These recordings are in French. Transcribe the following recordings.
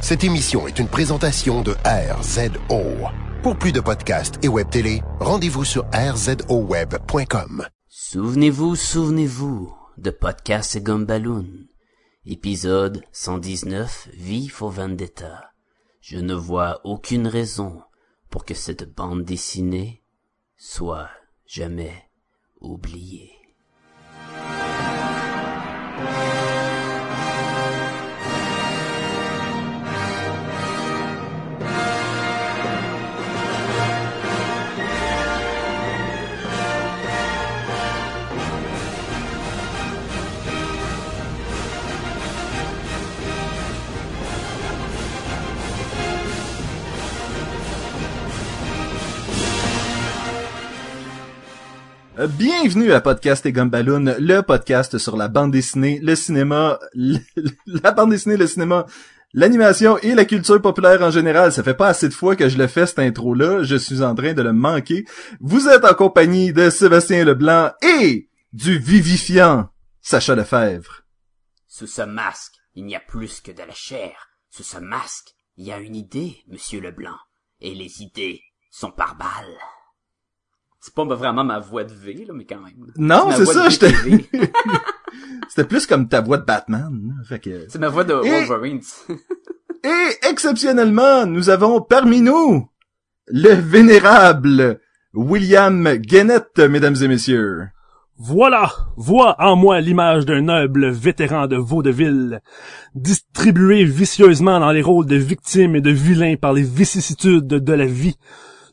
Cette émission est une présentation de RZO. Pour plus de podcasts et web télé, rendez-vous sur rzoweb.com. Souvenez-vous, souvenez-vous de Podcast et Gumballoon. Épisode 119, Vif au Vendetta. Je ne vois aucune raison pour que cette bande dessinée soit jamais oubliée. Bienvenue à Podcast et Gumballoon, le podcast sur la bande dessinée, le cinéma, la bande dessinée, le cinéma, l'animation et la culture populaire en général. Ça fait pas assez de fois que je le fais cette intro-là, je suis en train de le manquer. Vous êtes en compagnie de Sébastien Leblanc et du vivifiant Sacha Lefebvre. Sous ce masque, il n'y a plus que de la chair. Sous ce masque, il y a une idée, monsieur Leblanc. Et les idées sont par balles. C'est pas vraiment ma voix de V, là, mais quand même. Non, c'est ça, j'étais-. C'était plus comme ta voix de Batman. hein, Fait que... C'est ma voix de Et- Wolverine. Et exceptionnellement, nous avons parmi nous le vénérable William Gannett, mesdames et messieurs. Voilà, vois en moi l'image d'un noble vétéran de vaudeville, distribué vicieusement dans les rôles de victime et de vilain par les vicissitudes de la vie.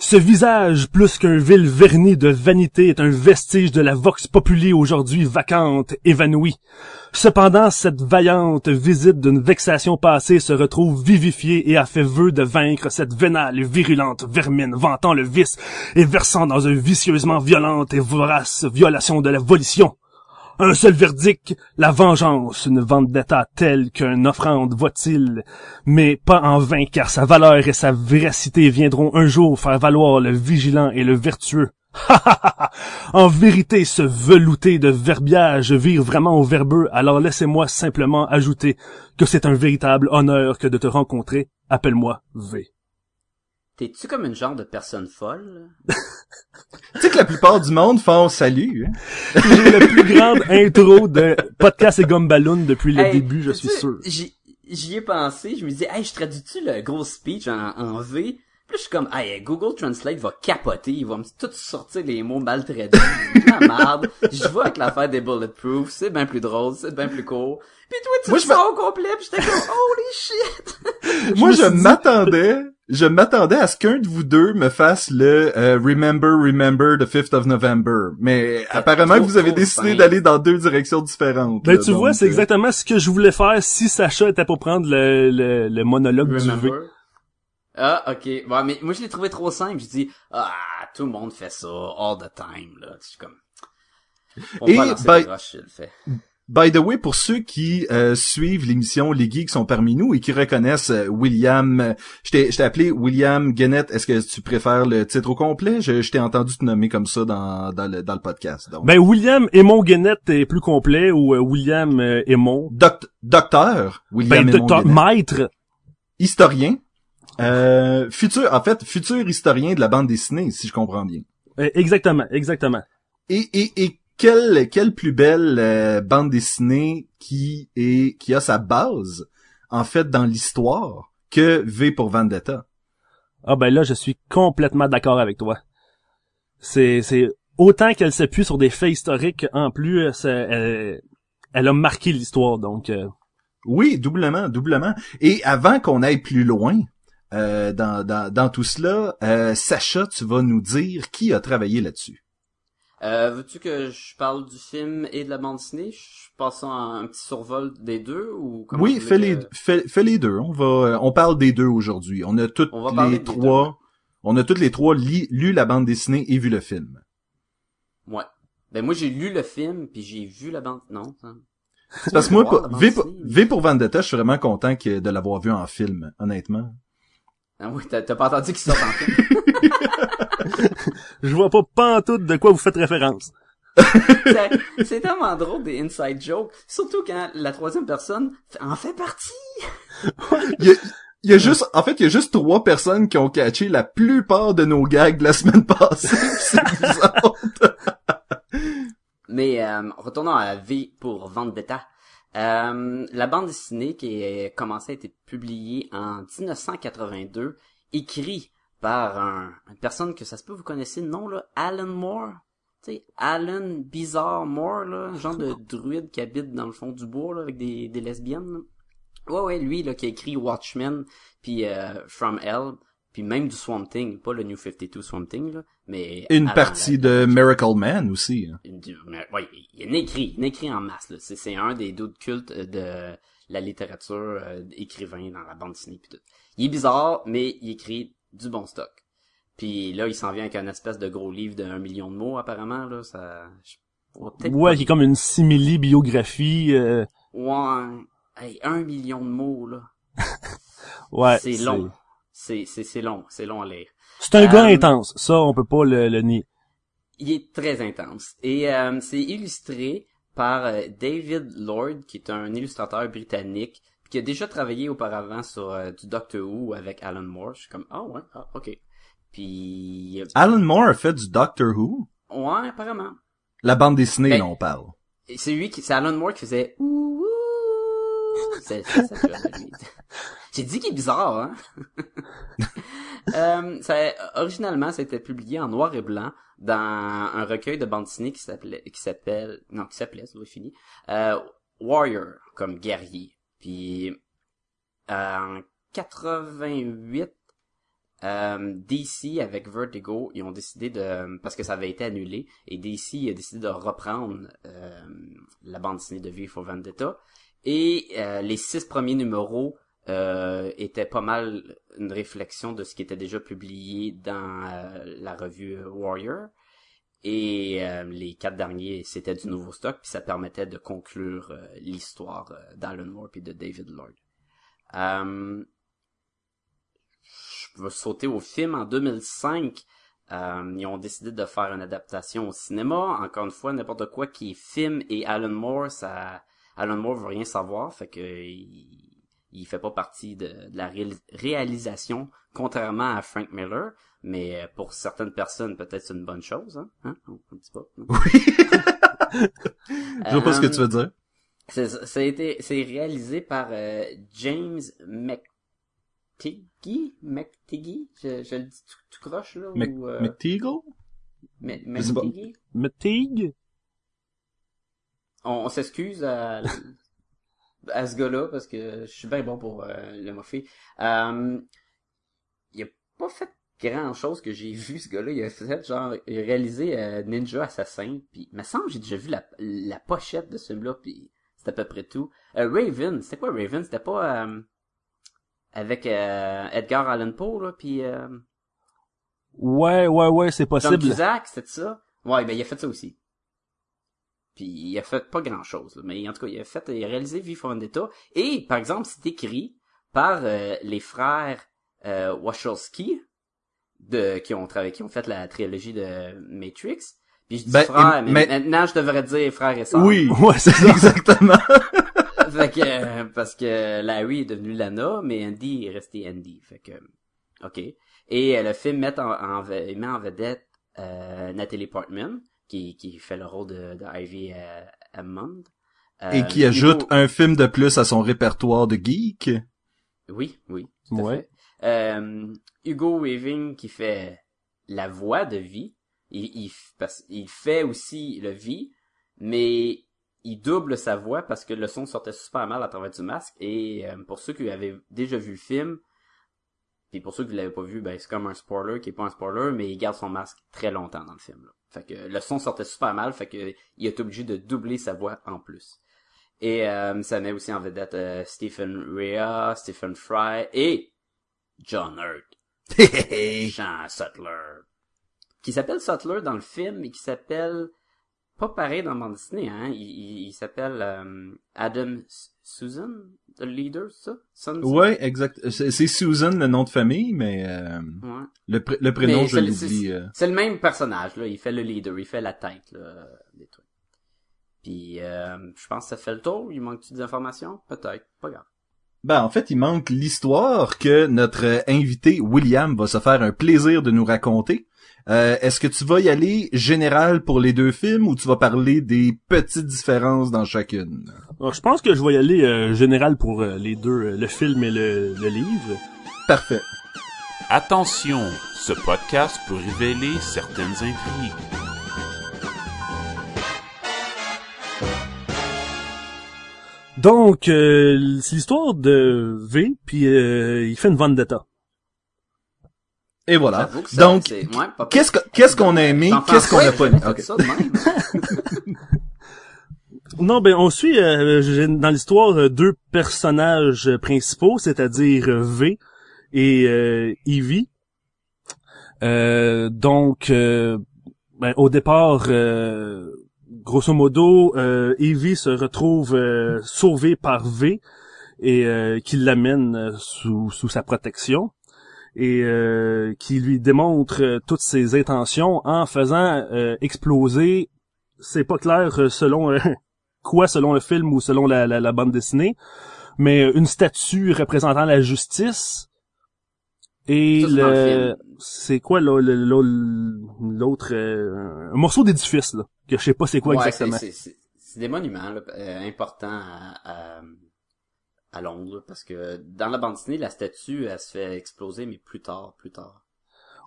Ce visage, plus qu'un vil vernis de vanité, est un vestige de la vox populi aujourd'hui vacante, évanouie. Cependant, cette vaillante visite d'une vexation passée se retrouve vivifiée et a fait vœu de vaincre cette vénale et virulente vermine vantant le vice et versant dans un vicieusement violente et vorace violation de la volition. Un seul verdict, la vengeance, une vendetta telle qu'une offrande voit-il, mais pas en vain car sa valeur et sa véracité viendront un jour faire valoir le vigilant et le vertueux. Ha, ha, ha, ha. en vérité, ce velouté de verbiage vire vraiment au verbeux, alors laissez-moi simplement ajouter que c'est un véritable honneur que de te rencontrer. Appelle-moi V. T'es-tu comme une genre de personne folle? Tu sais que la plupart du monde font salut. hein? J'ai la plus grande intro de podcast et Gumballoon depuis le Hey, début, je suis sûr. J'y j'y ai pensé, je me disais, hey, je traduis-tu le gros speech en, en V? Puis je suis comme, hey, Google Translate va capoter, il va me tout sortir les mots mal traduits. la merde. Je vois avec l'affaire des bulletproof, c'est bien plus drôle, c'est bien plus court. Puis toi, tu Moi, le je me- sors au complet, puis j'étais comme, holy shit! Moi, je m'attendais, je m'attendais à ce qu'un de vous deux me fasse le euh, Remember, Remember the 5th of November. Mais apparemment que trop, vous avez décidé d'aller dans deux directions différentes. Ben là, tu vois, c'est euh, exactement ce que je voulais faire si Sacha était pour prendre le, le, le monologue du V. Ah, ok. Bon, mais moi, je l'ai trouvé trop simple. Je dis, ah, tout le monde fait ça, all the time, là. Je suis comme... On Et, ben- le rush, je le fais. By the way, pour ceux qui euh, suivent l'émission Les Geeks sont parmi nous et qui reconnaissent euh, William, euh, je t'ai je t'ai appelé William Gannett, est-ce que tu préfères le titre au complet? Je, je t'ai entendu te nommer comme ça dans, dans, le, dans le podcast. Donc. Ben William Aymon Guénette est plus complet ou euh, William euh, Aymon? Doct- docteur William Ben Aymon docteur Gannett. maître. historien, euh, futur, en fait, futur historien de la bande dessinée, si je comprends bien. Euh, exactement, exactement. Et, et, et quelle, quelle plus belle euh, bande dessinée qui est, qui a sa base, en fait, dans l'histoire, que V pour Vendetta? Ah ben là, je suis complètement d'accord avec toi. C'est c'est autant qu'elle s'appuie sur des faits historiques, en plus, elle, elle a marqué l'histoire, donc. euh, Oui, doublement, doublement. Et avant qu'on aille plus loin euh, dans, dans, dans tout cela, euh, Sacha, tu vas nous dire qui a travaillé là-dessus. Euh, veux-tu que je parle du film et de la bande dessinée? Je passe un petit survol des deux ou comment Oui, fais les, que- fais, fais les deux. On va, euh, on parle des deux aujourd'hui. On a toutes On les trois, on a toutes les trois li- lu la bande dessinée et vu le film. Ouais. Ben moi j'ai lu le film puis j'ai vu la bande. Non. ça- C'est parce que moi, pour- v, pour, dessinée. V pour Vendetta, je suis vraiment content que, de l'avoir vu en film, honnêtement. Ah oui, t'as pas entendu qu'il sort en film? Je vois pas pantoute de quoi vous faites référence. C'est- C'est tellement drôle des inside jokes, surtout quand la troisième personne en fait partie. Il y a, Il y a juste, en fait, il y a juste trois personnes qui ont catché la plupart de nos gags de la semaine passée. C'est. Mais euh, retournons à V pour Vendetta. Euh, la bande dessinée qui a commencé à être publiée en 1982, écrit par un, une personne que ça se peut vous connaissez le nom là, Alan Moore. Tu sais, Alan Bizarre Moore là, genre de druide qui habite dans le fond du bois là, avec des, des lesbiennes. là. Ouais ouais, lui là qui a écrit Watchmen puis euh, From Hell puis même du Swamp Thing, pas le New 52 Swamp Thing là, mais Une partie la- de Miracle Man aussi. hein. ouais, il y a un écrit, un écrit en masse. là. C'est, c'est un des doutes cultes euh, de la littérature euh, écrivain dans la bande dessinée pis tout. Il est bizarre, mais il écrit du bon stock. Puis là, il s'en vient avec un espèce de gros livre de un million de mots apparemment là. Ça, peut-être Ouais, pas- qui est comme une simili-biographie. euh, ouais, hey, un million de mots là. ouais. c'est long. C'est, c'est, c'est long, c'est long à lire. C'est un gars Euh, intense. Ça, on peut pas le, le nier. Il est très intense. Et euh, c'est illustré par euh, David Lord, qui est un illustrateur britannique, qui a déjà travaillé auparavant sur euh, du Doctor Who avec Alan Moore. Je suis comme, ah ouais, ah, ok. Puis, Alan Moore a fait du Doctor Who? ouais, apparemment. La bande dessinée, Ben- là, on parle. C'est lui qui, c'est Alan Moore qui faisait ouh, ouh. C'est, c'est. J'ai dit qu'il est bizarre, hein? euh, ça, originalement, ça a été publié en noir et blanc dans un recueil de bande dessinée qui s'appelait, qui s'appelle, non, qui s'appelait, être fini, euh, Warrior, comme guerrier. Puis, euh, en 88, euh, DC avec Vertigo, ils ont décidé de parce que ça avait été annulé et DC a décidé de reprendre euh, la bande dessinée de V for Vendetta et euh, les six premiers numéros euh, étaient pas mal une réflexion de ce qui était déjà publié dans euh, la revue Warrior et euh, les quatre derniers c'était du nouveau stock puis ça permettait de conclure euh, l'histoire euh, d'Alan Moore et de David Lord. Je vais sauter au film en 2005. Euh, ils ont décidé de faire une adaptation au cinéma. Encore une fois, n'importe quoi qui est film et Alan Moore, ça, Alan Moore veut rien savoir, fait que il, il fait pas partie de, de la réalis- réalisation, contrairement à Frank Miller. Mais euh, pour certaines personnes, peut-être c'est une bonne chose, hein, hein? On dit pas. non? Je vois pas ce que Euh, tu veux dire. c'est, ça a été, c'est réalisé par euh, James McTiggy, McTiggy, je, je le dis tout, tout croche là ou euh, McTeagle? Mc- je sais pas. McTiggy. On, on s'excuse à, à ce gars-là parce que je suis bien bon pour euh, le moffer. Euh, il a pas fait grand chose que j'ai vu ce gars-là. Il a fait genre, il a réalisé euh, Ninja Assassin. Puis, il me semble j'ai déjà vu la, la pochette de ce film-là. Puis, c'est à peu près tout. Euh, Raven, c'était quoi Raven? C'était pas euh, avec euh, Edgar Allan Poe là, puis euh, Ouais, ouais, ouais, c'est John possible. Cusack, c'était ça? Ouais, ben il a fait ça aussi. Puis il a fait pas grand chose, mais en tout cas il a fait, il a réalisé V for Vendetta et par exemple c'est écrit par euh, les frères euh, Wachowski de qui ont travaillé, qui ont fait la trilogie de Matrix. Puis je dis Ben, frère, mais, mais- maintenant je devrais dire frère et sœur. Oui, Ouais, c'est ça. exactement. fait que euh, parce que Larry est devenu Lana, mais Andy est resté Andy. Fait que ok. Et euh, le film met en, en met en vedette euh, Natalie Portman qui qui fait le rôle de, de Ivy euh, Hammond. Euh, Et qui ajoute un film de plus à son répertoire de geek. Oui, oui. tout à Ouais. fait. Euh, Hugo Weaving qui fait la voix de Vie. Il, il, parce, il fait aussi le Vie, mais il double sa voix parce que le son sortait super mal à travers du masque. Et euh, pour ceux qui avaient déjà vu le film, puis pour ceux qui l'avaient pas vu, ben c'est comme un spoiler qui est pas un spoiler, mais il garde son masque très longtemps dans le film. Là. Fait que le son sortait super mal, fait que il est obligé de doubler sa voix en plus. Et euh, ça met aussi en vedette euh, Stephen Rea, Stephen Fry et John Hurt, Jean Sutler, qui s'appelle Sutler dans le film et qui s'appelle pas pareil dans bande dessinée, hein. Il, il, il s'appelle euh, Adam Susan, le leader, ça? Son- ouais, exact. C'est Susan le nom de famille, mais euh, Ouais. le, pr- le prénom Mais je l'oublie. euh. C'est le même personnage, là. Il fait le leader, il fait la tête, là, des trucs. Puis, euh, je pense que ça fait le tour. Il manque-tu des informations? Peut-être. Pas grave. Ben, en fait, il manque l'histoire que notre invité William va se faire un plaisir de nous raconter. Euh, Est-ce que tu vas y aller général pour les deux films ou tu vas parler des petites différences dans chacune? Alors, je pense que je vais y aller euh, général pour euh, les deux, euh, le film et le, le livre. Parfait. Attention, ce podcast peut révéler certaines intrigues. Donc, euh, c'est l'histoire de V, puis euh, il fait une vendetta. Et voilà. Ça, Donc, ouais, qu'est-ce que- qu'est-ce qu'on a aimé, qu'est-ce qu'on a pas aimé? Non, ben on suit euh, j'ai- dans l'histoire euh, deux personnages principaux, c'est-à-dire euh, V et euh, Evie. Euh, donc, euh, ben, au départ, euh, grosso modo, euh, Evie se retrouve euh, sauvée par V et euh, qui l'amène sous, sous sa protection et euh, qui lui démontre euh, toutes ses intentions en faisant euh, exploser, c'est pas clair euh, selon euh, quoi selon le film ou selon la, la, la bande dessinée, mais euh, une statue représentant la justice et Ça, le c'est quoi l'autre euh, un morceau d'édifice là que je sais pas c'est quoi Ouais, exactement. c'est- des monuments là, importants à, à, à Londres parce que dans la bande dessinée, la statue elle se fait exploser mais plus tard, plus tard.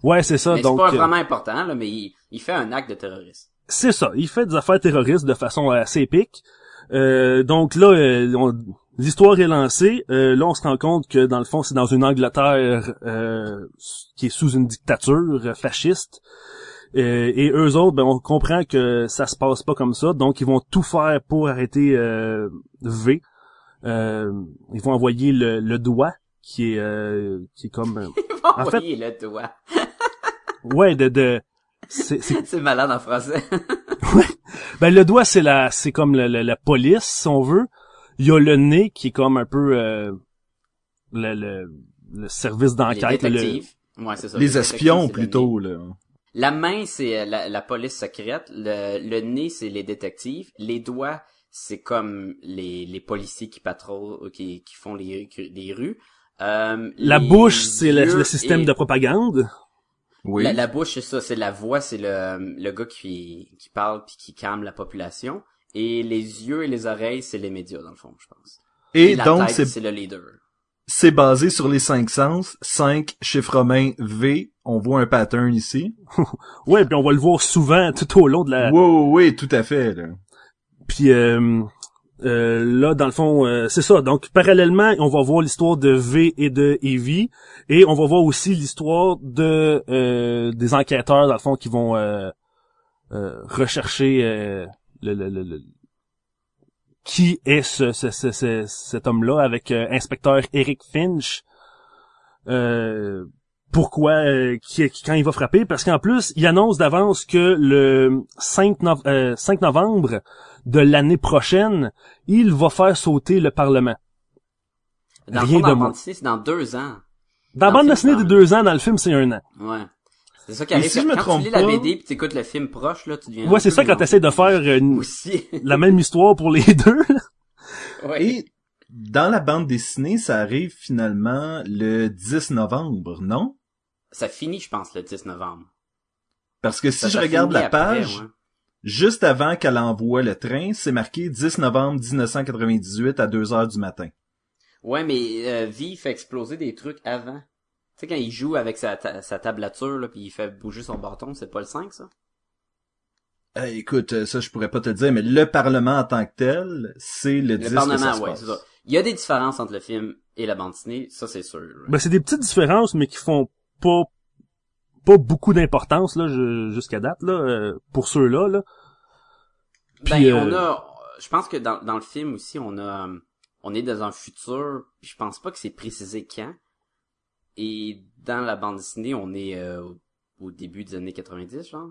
Ouais, c'est ça mais donc c'est pas euh, vraiment important là, mais il, il fait un acte de terrorisme. C'est ça. Il fait des affaires terroristes de façon assez épique. Euh, donc là, euh, on- l'histoire est lancée. Euh, là, on se rend compte que dans le fond, c'est dans une Angleterre euh, qui est sous une dictature fasciste. Euh, et eux autres, ben, on comprend que ça se passe pas comme ça. Donc, ils vont tout faire pour arrêter euh, V. Euh, ils vont envoyer le, le doigt qui est euh, qui est comme euh, En fait- le doigt. ouais de de c'est c'est C'est malade en français. Ben le doigt c'est la c'est comme la, la, la police si on veut. Il y a le nez qui est comme un peu euh, le, le, le service Les d'enquête. le- détectives. Ouais, c'est ça. Les détectives, espions, c'est le plutôt, là. La main, c'est la, la police secrète. Le, le nez, c'est les détectives. Les doigts, c'est comme les, les policiers qui patrouillent, qui, qui font les, les rues. Euh, La les bouche c'est le, le système et- de propagande? Oui. La, la bouche, c'est ça. C'est la voix, c'est le, le gars qui, qui parle puis qui calme la population. Et les yeux et les oreilles, c'est les médias, dans le fond, je pense. Et la donc, tête, c'est c'est le leader. c'est basé sur les cinq sens. Cinq, chiffre romain, V. On voit un pattern ici. Ouais, puis on va le voir souvent tout au long de la. Oui, oui, oui, tout à fait, là. Puis euh, euh, là, dans le fond, euh, c'est ça. Donc, parallèlement, on va voir l'histoire de V et de Evie, et on va voir aussi l'histoire de euh, des enquêteurs, dans le fond, qui vont rechercher le, le, le- le- qui est ce, ce, ce- ce- cet homme-là avec inspecteur Eric Finch. Pourquoi qui, quand il va frapper? Parce qu'en plus il annonce d'avance que le 5, nov- euh, 5 novembre de l'année prochaine il va faire sauter le parlement Dans le Rien fond, dans de la moins. bande dessinée, c'est dans deux ans. dans la bande dessinée de deux ans dans le film c'est un an Ouais. C'est ça qui Et arrive. si je me quand trompe tu lis la pas- BD puis t'écoutes le film proche, là, tu deviens... ouais c'est ça quand t'essaies de faire une- Aussi. la même histoire pour les deux là. ouais. Et dans la bande dessinée, ça arrive finalement le 10 novembre, non? Ça finit, je pense, le 10 novembre. Parce que si Ça- je ça regarde la après, page, ouais. Juste avant qu'elle envoie le train, c'est marqué 10 novembre 1998 à 2 heures du matin. Ouais, mais euh, V fait exploser des trucs avant. Tu sais, quand il joue avec sa, ta- sa tablature, là, puis il fait bouger son bâton, c'est pas le 5, ça? Euh, écoute, euh, ça je pourrais pas te le dire, mais le Parlement en tant que tel, c'est le, 10 Le que Parlement, ça se ouais, passe. c'est ça. Il y a des différences entre le film et la bande dessinée, ça c'est sûr. ben c'est des petites différences mais qui font pas pas beaucoup d'importance là jusqu'à date là euh, pour ceux là là Ben, on euh, a, je pense que dans, dans le film aussi, on a, on est dans un futur, puis je pense pas que c'est précisé quand. Et dans la bande dessinée, on est euh, au- début des années 90, genre.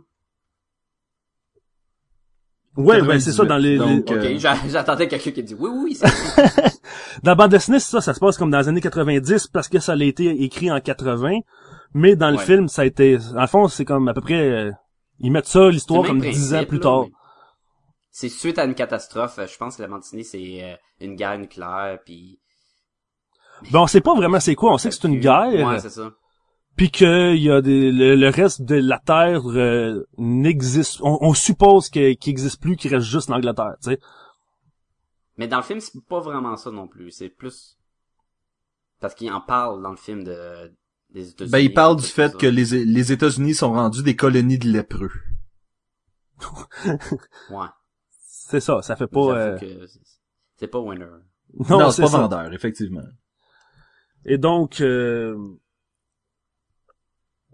ouais ben c'est ça 98, dans les, les- donc, Ok, euh, j'a- j'attendais quelqu'un qui dit oui, oui, oui, c'est Dans la bande dessinée, c'est ça, ça se passe comme dans les années 90 parce que ça a été écrit en 80, mais dans le Ouais. film, ça a été, en fond, c'est comme à peu près, euh, ils mettent ça, l'histoire, comme 10 ans plus là, tard. mais C'est suite à une catastrophe. Je pense que la dessinée, c'est euh, une guerre nucléaire, puis Ben, on sait pas vraiment c'est quoi. On sait que c'est une guerre. Ouais, c'est ça. Puis que y a des, le, le reste de la Terre euh, n'existe. On, on suppose qu'il existe plus, qu'il reste juste l'Angleterre, tu sais. Mais dans le film, c'est pas vraiment ça non plus. C'est plus parce qu'il en parle dans le film de États-Unis. Ben, il parle du fait ça. que les, les États-Unis sont rendus des colonies de lépreux. ouais. C'est ça. Ça fait pas. euh, c'est- pas winner. Non, Non, c'est pas ça. vendeur, effectivement. Et donc, euh,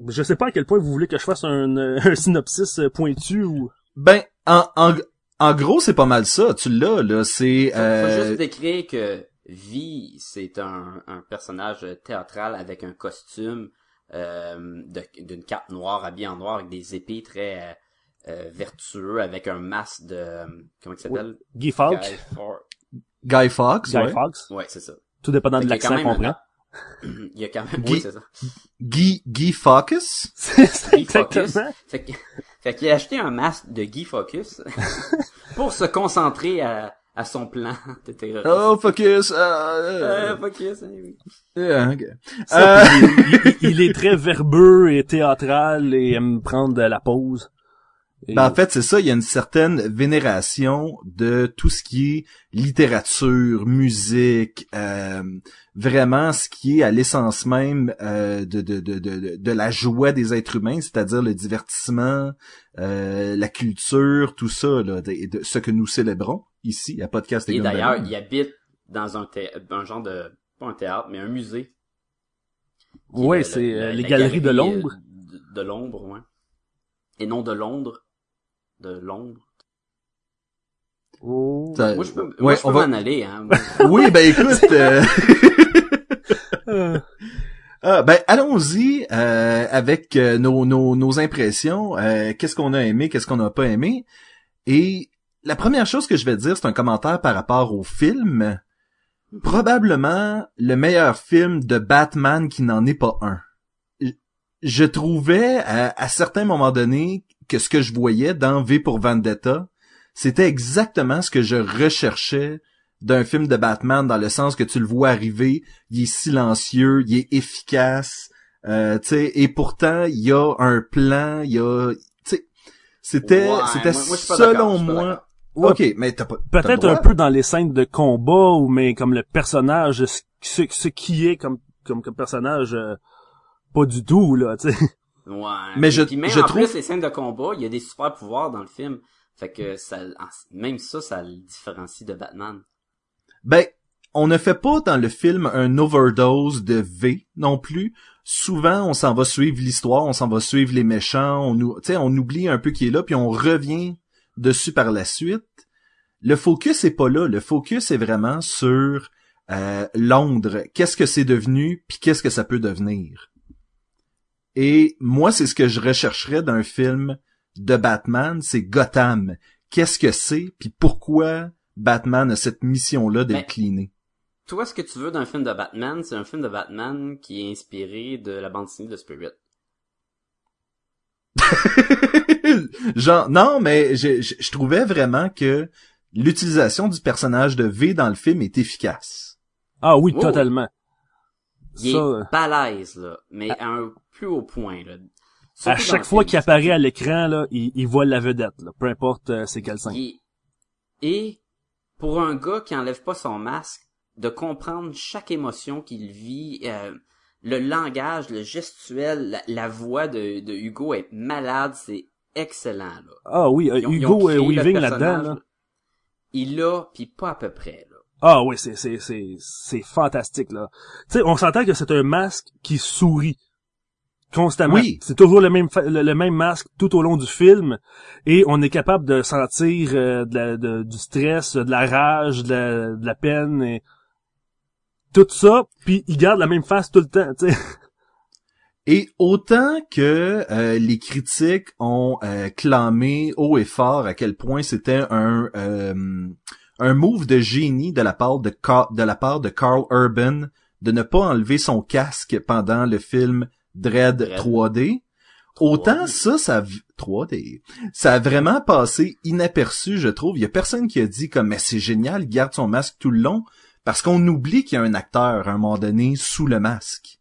je sais pas à quel point vous voulez que je fasse un, euh, un synopsis euh, pointu ou. Ben, en, en, en gros, c'est pas mal ça. Tu l'as, là. C'est... Faut, faut Euh... juste décrire que Vi, c'est un, un personnage théâtral avec un costume euh, de- d'une cape noire habillé en noir avec des épées très euh, euh, vertueux avec un masque de comment il s'appelle? Guy Fawkes. Guy Fawkes. Guy Fawkes, Guy ouais. Fawkes. Ouais, c'est ça. Tout dépendant de Fait a l'accent qu'on prend. Il y a quand même Guy- oui, c'est ça. Guy, Guy Fawkes? C'est Fawkes. exactement. Fait que- fait qu'il a acheté un masque de Guy Focus pour se concentrer à, à son plan de terrorisme. Oh, Focus! euh, Euh, euh, Focus, hein, oui. euh, ok. Ça, Euh, puis il, il- il est très verbeux et théâtral et aime prendre de la pause. Et- Ben, en fait, c'est ça, il y a une certaine vénération de tout ce qui est littérature, musique, euh, vraiment ce qui est à l'essence même euh, de, de, de, de, de la joie des êtres humains, c'est-à-dire le divertissement, euh, la culture, tout ça, là, de, de- ce que nous célébrons ici à Podcast Et d'ailleurs, il habite dans un, thé- un genre de, pas un théâtre, mais un musée. Le- c'est le- euh, les galeries de euh, l'ombre. De, de l'ombre, ouais. Et non de Londres. De l'ombre. Oh. Ça- Moi, je peux, moi, ouais, je peux on va- m'en aller, hein. Oui, ben écoute, euh, ah, ben allons-y euh, avec euh, nos, nos, nos impressions. Euh, qu'est-ce qu'on a aimé, qu'est-ce qu'on n'a pas aimé? Et la première chose que je vais dire, c'est un commentaire par rapport au film. Probablement le meilleur film de Batman qui n'en est pas un. Je- Je trouvais à, à certains moments donnés que ce que je voyais dans V pour Vendetta, c'était exactement ce que je recherchais d'un film de Batman dans le sens que tu le vois arriver, il est silencieux, il est efficace, euh, tu sais, et pourtant il y a un plan, il y a, tu sais, c'était, Ouais, c'était selon moi. ok, mais t'as pas. Peut-être un peu dans les scènes de combat ou mais comme le personnage, ce, ce, ce qui est comme comme, comme personnage, euh, pas du tout là, tu sais. Ouais. Mais je- puis même je en trouve- plus les scènes de combat, il y a des super pouvoirs dans le film. Fait que ça, même ça, ça le différencie de Batman. Ben, on ne fait pas dans le film un overdose de V non plus. Souvent, on s'en va suivre l'histoire, on s'en va suivre les méchants, on nous, on oublie un peu qui est là, puis on revient dessus par la suite. Le focus est pas là. Le focus est vraiment sur euh, Londres. Qu'est-ce que c'est devenu, puis qu'est-ce que ça peut devenir? Et moi, c'est ce que je rechercherais d'un film de Batman, c'est Gotham. Qu'est-ce que c'est, puis pourquoi Batman a cette mission-là le cleaner. Toi, ce que tu veux d'un film de Batman, c'est un film de Batman qui est inspiré de la bande dessinée de Spirit. Genre, non, mais je, je, je trouvais vraiment que l'utilisation du personnage de V dans le film est efficace. Ah oui, Oh. totalement. Il Ça, est balèze, là, mais à un plus haut point, là. à chaque fois qu'il apparaît à l'écran là, il, il voit la vedette là, peu importe euh, c'est quel est- Et pour un gars qui enlève pas son masque, de comprendre chaque émotion qu'il vit, euh, le langage, le gestuel, la, la voix de, de Hugo est malade, c'est excellent là. Ah oui, euh, ont- Hugo euh, créé le Weaving là-dedans là. Il l'a, puis pas à peu près là. Ah oui, c'est c'est c'est c'est fantastique là. Tu sais, on s'entend que c'est un masque qui sourit constamment. Oui. C'est toujours le même le, même masque tout au long du film et on est capable de sentir euh, de la- de- du stress, de la rage, de la, de la peine et tout ça, puis il garde la même face tout le temps. Et autant que euh, les critiques ont euh, clamé haut et fort à quel point c'était un euh, un move de génie de la part de de la part de Carl Urban de ne pas enlever son casque pendant le film Dread, Dredd. 3D. Autant 3D. ça, ça v- 3D, ça a vraiment passé inaperçu, je trouve. Il y a personne qui a dit comme mais c'est génial, il garde son masque tout le long. Parce qu'on oublie qu'il y a un acteur, à un moment donné, sous le masque.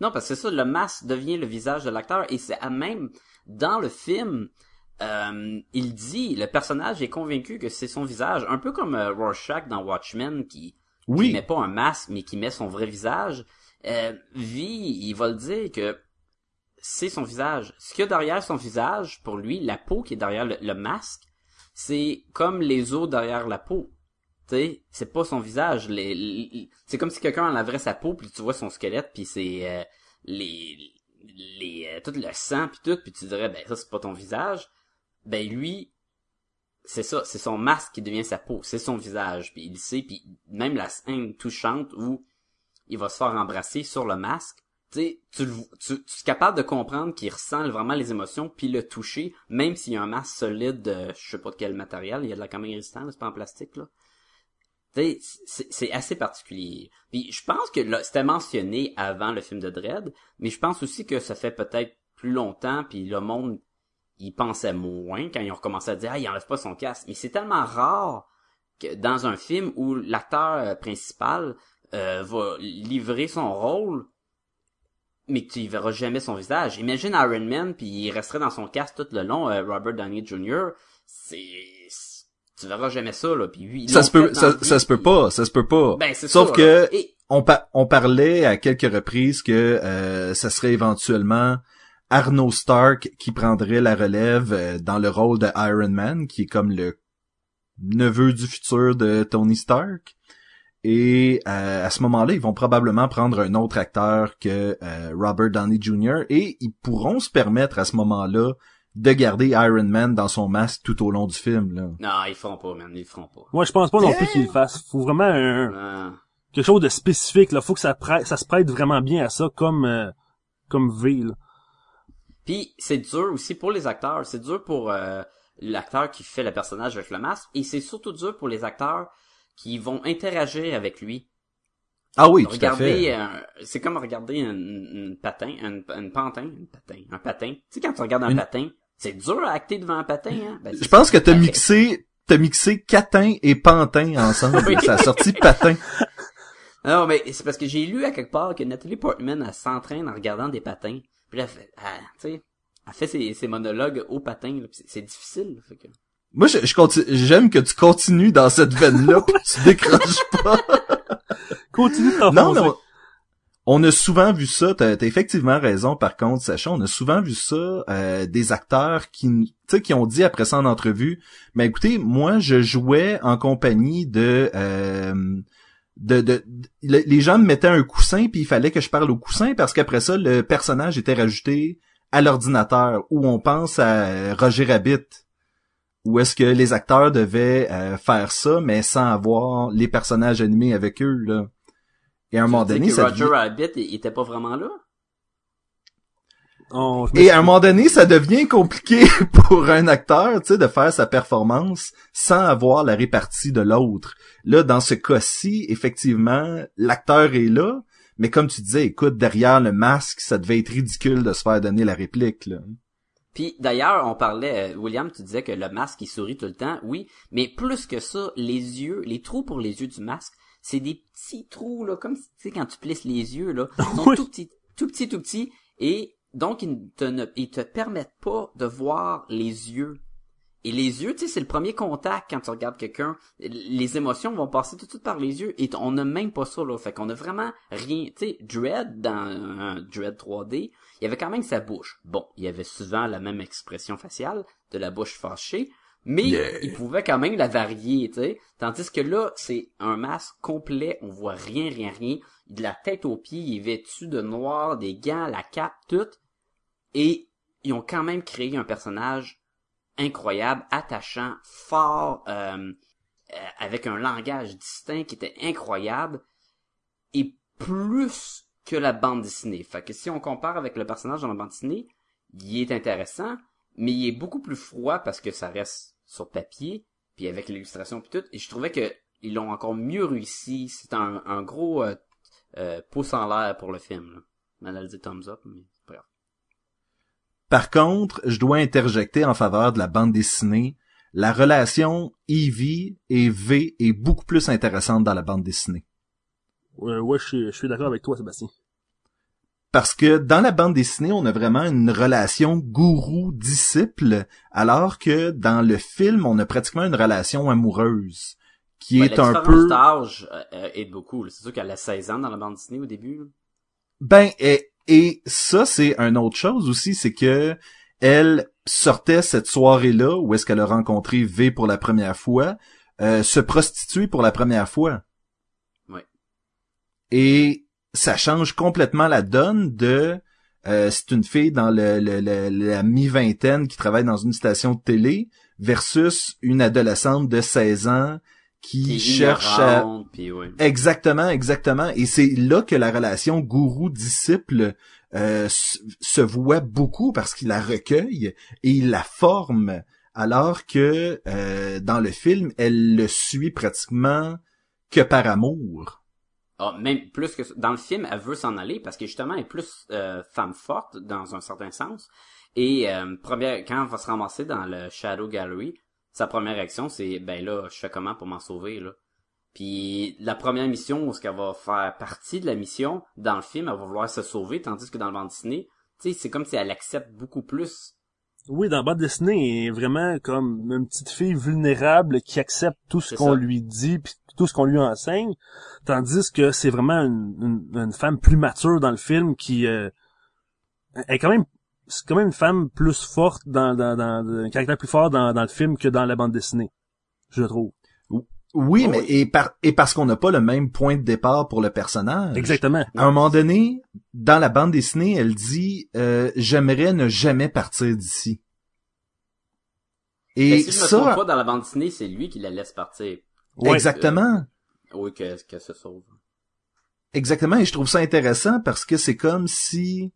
Non, parce que c'est ça, le masque devient le visage de l'acteur et c'est à même dans le film, euh, il dit, le personnage est convaincu que c'est son visage, un peu comme euh, Rorschach dans Watchmen qui, Oui. qui met pas un masque mais qui met son vrai visage. Euh, V, il va le dire que c'est son visage. Ce qu'il y a derrière son visage, pour lui, la peau qui est derrière le, masque, c'est comme les os derrière la peau. Sais, c'est pas son visage. C'est comme si quelqu'un enlèverait sa peau, puis tu vois son squelette, puis c'est euh, les, les euh, tout le sang, puis tout, puis tu dirais, ben ça c'est pas ton visage. Ben lui, c'est ça, c'est son masque qui devient sa peau, c'est son visage, puis il sait, puis même la scène touchante où il va se faire embrasser sur le masque, tu tu, tu, es capable de comprendre qu'il ressent vraiment les émotions puis le toucher, même s'il y a un masque solide de je sais pas de quel matériel, il y a de la caméra résistante, c'est pas en plastique là. C'est c'est assez particulier. Puis je pense que c'était mentionné avant le film de Dread, mais je pense aussi que ça fait peut-être plus longtemps puis le monde il pensait moins quand ils ont recommencé à dire ah il enlève pas son casque, mais c'est tellement rare que dans un film où l'acteur euh, principal euh, va livrer son rôle mais que tu y verras jamais son visage. Imagine Iron Man puis il resterait dans son casque tout le long euh, Robert Downey Jr. C'est tu verras jamais ça là puis lui, Ça se peut, ça, se peut pas, ça se peut pas. Ben Sauf ça, que. Et- on, pa- on parlait à quelques reprises que euh, ça serait éventuellement Arno Stark qui prendrait la relève euh, dans le rôle de Iron Man, qui est comme le neveu du futur de Tony Stark. Et euh, à ce moment-là, ils vont probablement prendre un autre acteur que euh, Robert Downey Jr. et ils pourront se permettre à ce moment-là de garder Iron Man dans son masque tout au long du film. Là. non ils feront pas man ils feront pas Moi, je pense pas non plus qu'il le fasse. Faut vraiment un, Euh, quelque chose de spécifique, là. Faut que ça prête, ça se prête vraiment bien à ça, comme, euh, comme V, là. Puis c'est dur aussi pour les acteurs, c'est dur pour euh, l'acteur qui fait le personnage avec le masque, et c'est surtout dur pour les acteurs qui vont interagir avec lui. Ah oui, tout à Regardez, fait. euh, c'est comme regarder un, un patin, un, un pantin, un patin, un patin. Tu sais quand tu regardes un Une- patin, c'est dur à acter devant un patin. Hein? Ben, Je pense que t'as mixé, t'as mixé catin et pantin ensemble. Oui. Ça a sorti patin. Non, mais c'est parce que j'ai lu à quelque part que Nathalie Portman, elle s'entraîne en regardant des patins. Puis là, elle fait, elle, tu sais, elle fait ses, ses monologues au patin. C'est c'est difficile. là, fait que... Moi, je, je continue, j'aime que tu continues dans cette veine-là, pis tu décroches pas. Continue de Non, mais on, on a souvent vu ça. T'as as effectivement raison. Par contre, Sacha, on a souvent vu ça euh, des acteurs qui, tu sais, qui ont dit après ça en entrevue. Mais écoutez, moi, je jouais en compagnie de. euh, de, de, de- le- les gens me mettaient un coussin puis il fallait que je parle au coussin parce qu'après ça le personnage était rajouté à l'ordinateur où on pense à euh, Roger Rabbit où est-ce que les acteurs devaient euh, faire ça mais sans avoir les personnages animés avec eux là. Et à un moment Tu donné que ça Roger devient- Rabbit, il il était pas vraiment là? On- je et à un moment donné ça devient compliqué pour un acteur tu sais de faire sa performance sans avoir la répartie de l'autre. Là dans ce cas-ci effectivement l'acteur est là mais comme tu disais écoute derrière le masque ça devait être ridicule de se faire donner la réplique là Puis d'ailleurs, on parlait, euh, William, tu disais que le masque il sourit tout le temps, oui, mais plus que ça, les yeux, les trous pour les yeux du masque, c'est des petits trous là, comme tu sais quand tu plisses les yeux là, ils sont Oui. tout petits, tout petits, tout petits, et donc ils te ne, ils te permettent pas de voir les yeux. Et les yeux, tu sais, c'est le premier contact quand tu regardes quelqu'un. Les émotions vont passer tout de suite par les yeux et on n'a même pas ça là. Fait qu'on a vraiment rien. Tu sais, Dread dans un Dread 3D, il y avait quand même sa bouche. Bon, il y avait souvent la même expression faciale de la bouche fâchée, mais Yeah. il pouvait quand même la varier, tu sais. Tandis que là, c'est un masque complet, on voit rien, rien, rien. De la tête aux pieds, il est vêtu de noir, des gants, la cape, tout. Et ils ont quand même créé un personnage incroyable, attachant, fort, euh, euh, avec un langage distinct qui était incroyable, et plus que la bande dessinée. Fait que si on compare avec le personnage dans la bande dessinée, il est intéressant, mais il est beaucoup plus froid parce que ça reste sur papier, puis avec l'illustration puis tout, et je trouvais que ils l'ont encore mieux réussi. C'est un, un gros euh, euh, pouce en l'air pour le film. Là. Mal à le dire thumbs up, mais c'est pas grave. Par contre, je dois interjecter en faveur de la bande dessinée. La relation Evie et V est beaucoup plus intéressante dans la bande dessinée. Euh, ouais, je suis, je suis d'accord avec toi, Sébastien. Parce que dans la bande dessinée, on a vraiment une relation gourou-disciple, alors que dans le film, on a pratiquement une relation amoureuse, qui Ouais, est un peu... d'âge euh, euh, aide beaucoup. C'est sûr qu'elle a 16 ans dans la bande dessinée au début. Ben, et, et ça, c'est une autre chose aussi, c'est que elle sortait cette soirée-là, où est-ce qu'elle a rencontré V pour la première fois, euh, se prostituer pour la première fois. Ouais. Et ça change complètement la donne de... euh, c'est une fille dans le, le- le- la mi-vingtaine qui travaille dans une station de télé versus une adolescente de 16 ans qui, cherche à... ouais. Exactement, exactement. Et c'est là que la relation gourou-disciple euh, se- se voit beaucoup parce qu'il la recueille et il la forme, alors que euh, dans le film, elle le suit pratiquement que par amour. Ah, même plus que dans le film, elle veut s'en aller parce que justement, elle est plus euh, femme forte dans un certain sens. Et euh, première, quand elle va se ramasser dans le Shadow Gallery, sa première réaction c'est ben là, je fais comment pour m'en sauver là? Puis la première mission où ce qu'elle va faire partie de la mission dans le film, elle va vouloir se sauver, tandis que dans le bande dessinée, tu sais, c'est comme si elle accepte beaucoup plus. Oui, dans la bande dessinée, elle est vraiment comme une petite fille vulnérable qui accepte tout ce qu'on lui dit puis tout ce qu'on lui enseigne, tandis que c'est vraiment une, une- une femme plus mature dans le film qui euh, est quand même c'est quand même une femme plus forte dans, dans, dans un caractère plus fort dans, dans le film que dans la bande dessinée, je trouve. Oui, mais et, par, et parce qu'on n'a pas le même point de départ pour le personnage. Exactement. À un moment donné, dans la bande dessinée, elle dit euh, J'aimerais ne jamais partir d'ici. Mais Et si je me trompe ça, pas, dans la bande dessinée, c'est lui qui la laisse partir. Ouais. exactement. Oui, que, que se sauve. Exactement, et je trouve ça intéressant parce que c'est comme si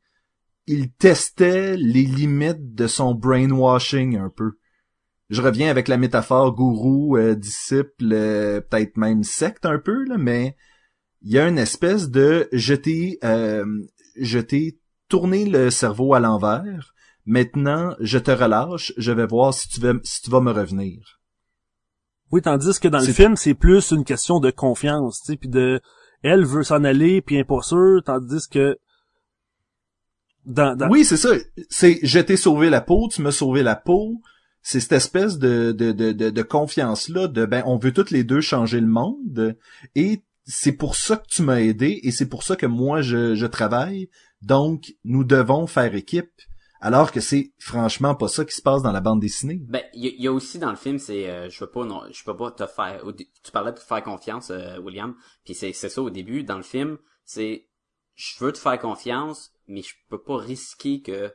il testait les limites de son brainwashing un peu. Je reviens avec la métaphore gourou, euh, disciple, euh, peut-être même secte un peu, là, mais il y a une espèce de je t'ai euh, je t'ai tourné le cerveau à l'envers. Maintenant, je te relâche, je vais voir si tu vas si tu vas me revenir. Oui, tandis que dans le film, c'est plus une question de confiance, tu sais, puis de elle veut s'en aller puis est pas sûre, tandis que dans, dans- Oui, c'est ça. C'est je t'ai sauvé la peau, tu m'as sauvé la peau. C'est cette espèce de, de, de, de, de confiance-là, de ben on veut toutes les deux changer le monde. Et c'est pour ça que tu m'as aidé et c'est pour ça que moi je, je travaille. Donc, nous devons faire équipe. Alors que c'est franchement pas ça qui se passe dans la bande dessinée. Ben, il y, y a aussi dans le film, c'est, euh, je veux pas, non, je peux pas te faire. tu parlais de te faire confiance, euh, William. Puis c'est, c'est ça au début dans le film, c'est, je veux te faire confiance, mais je peux pas risquer que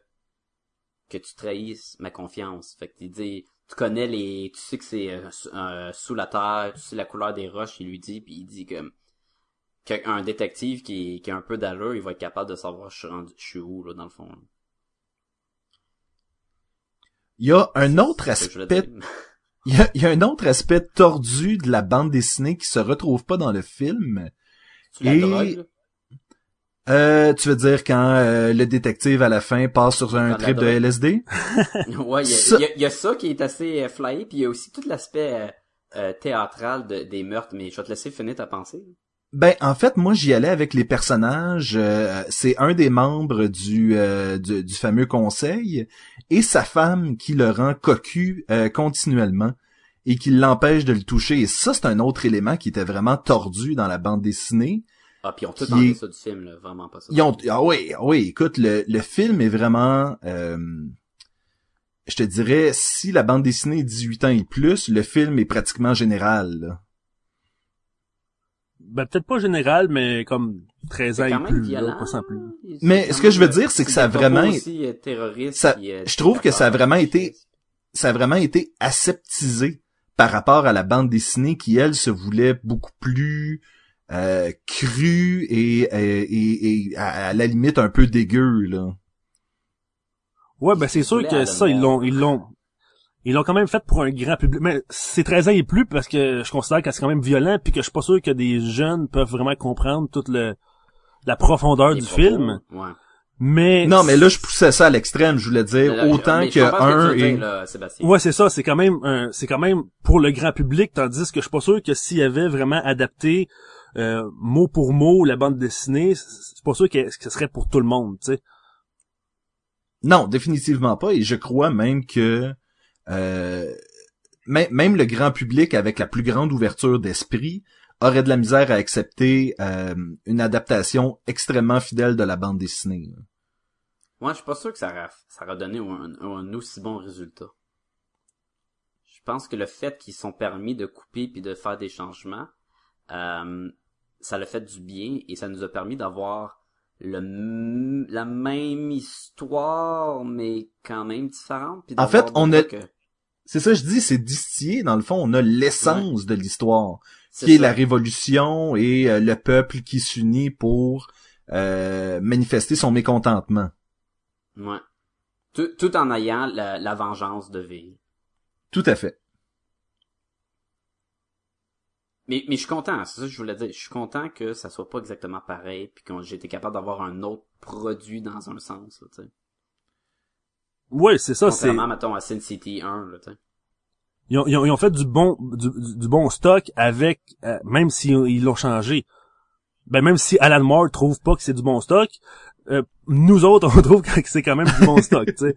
que tu trahisses ma confiance. Fait que tu dis, tu connais les, tu sais que c'est euh, sous- euh, sous la terre, tu sais la couleur des roches, il lui dit, puis il dit que qu'un détective qui, qui a un peu d'allure, il va être capable de savoir je je suis où là dans le fond. Il y a un autre aspect. Il y, a, il y a un autre aspect tordu de la bande dessinée qui se retrouve pas dans le film. Tu Et- drogue? Euh, tu veux dire quand euh, le détective à la fin passe sur un Dans trip de. LSD? Ouais, il y, a- Ça- il y a- il y a ça qui est assez euh, flyé, puis il y a aussi tout l'aspect euh, euh, théâtral de- des meurtres, mais je vais te laisser finir ta pensée. Ben, en fait, moi, j'y allais avec les personnages. euh, c'est un des membres du, euh, du, du fameux conseil et sa femme qui le rend cocu euh, continuellement et qui l'empêche de le toucher. Et ça, c'est un autre élément qui était vraiment tordu dans la bande dessinée. Ah, puis ils ont tout enlevé est- ça du film, là, vraiment pas ça. Ils ont, ah oui, ah oui, écoute, le, le film est vraiment, euh, je te dirais, si la bande dessinée est 18 ans et plus, le film est pratiquement général. là. Ben peut-être pas général, mais comme 13 ans et plus, là, violent. pas sans plus. Mais ce que je veux dire, c'est que ça a vraiment- aussi, euh, Ça- euh, je trouve que ça a vraiment été- Ça a vraiment été aseptisé par rapport à la bande dessinée qui, elle, se voulait beaucoup plus euh, crue et, et, et- et à, à la limite un peu dégueu, là. Ouais, ben c'est sûr que ça, ils l'ont, ils l'ont, ils l'ont quand même fait pour un grand public. Mais c'est 13 ans et plus parce que je considère que c'est quand même violent puis que je suis pas sûr que des jeunes peuvent vraiment comprendre toute le, la profondeur Les du propos, film. Ouais. Mais Non, mais là, je poussais ça à l'extrême. Je voulais dire là, autant je que un et... dire, là, Sébastien. Ouais, c'est ça, c'est quand même un- c'est quand même pour le grand public, tandis que je suis pas sûr que s'il y avait vraiment adapté euh, mot pour mot la bande dessinée, c'est pas sûr que ce serait pour tout le monde, tu sais. Non, définitivement pas. Et je crois même que euh, même le grand public avec la plus grande ouverture d'esprit aurait de la misère à accepter euh, une adaptation extrêmement fidèle de la bande dessinée. Moi, je suis pas sûr que ça aurait, ça aurait donné un, un, aussi bon résultat. Je pense que le fait qu'ils sont permis de couper puis de faire des changements, euh, ça l'a fait du bien et ça nous a permis d'avoir le la même histoire mais quand même différente. en fait, on a c'est ça je dis, c'est distillé dans le fond, on a l'essence de l'histoire qui est, la révolution et euh, le peuple qui s'unit pour euh, manifester son mécontentement. Ouais. Tout, tout en ayant la, la vengeance de vie. Tout à fait. Mais, mais je suis content, c'est ça que je voulais dire. Je suis content que ça soit pas exactement pareil, puis que j'ai été capable d'avoir un autre produit dans un sens, tu sais. Ouais, c'est ça, c'est... Mettons, à Sin City 1, là, tu sais. Ils ont, ils, ont, fait du bon du, du bon stock avec euh, même s'ils l'ont changé. Ben même si Alan Moore trouve pas que c'est du bon stock, euh, nous autres on trouve que c'est quand même du bon stock, tu sais.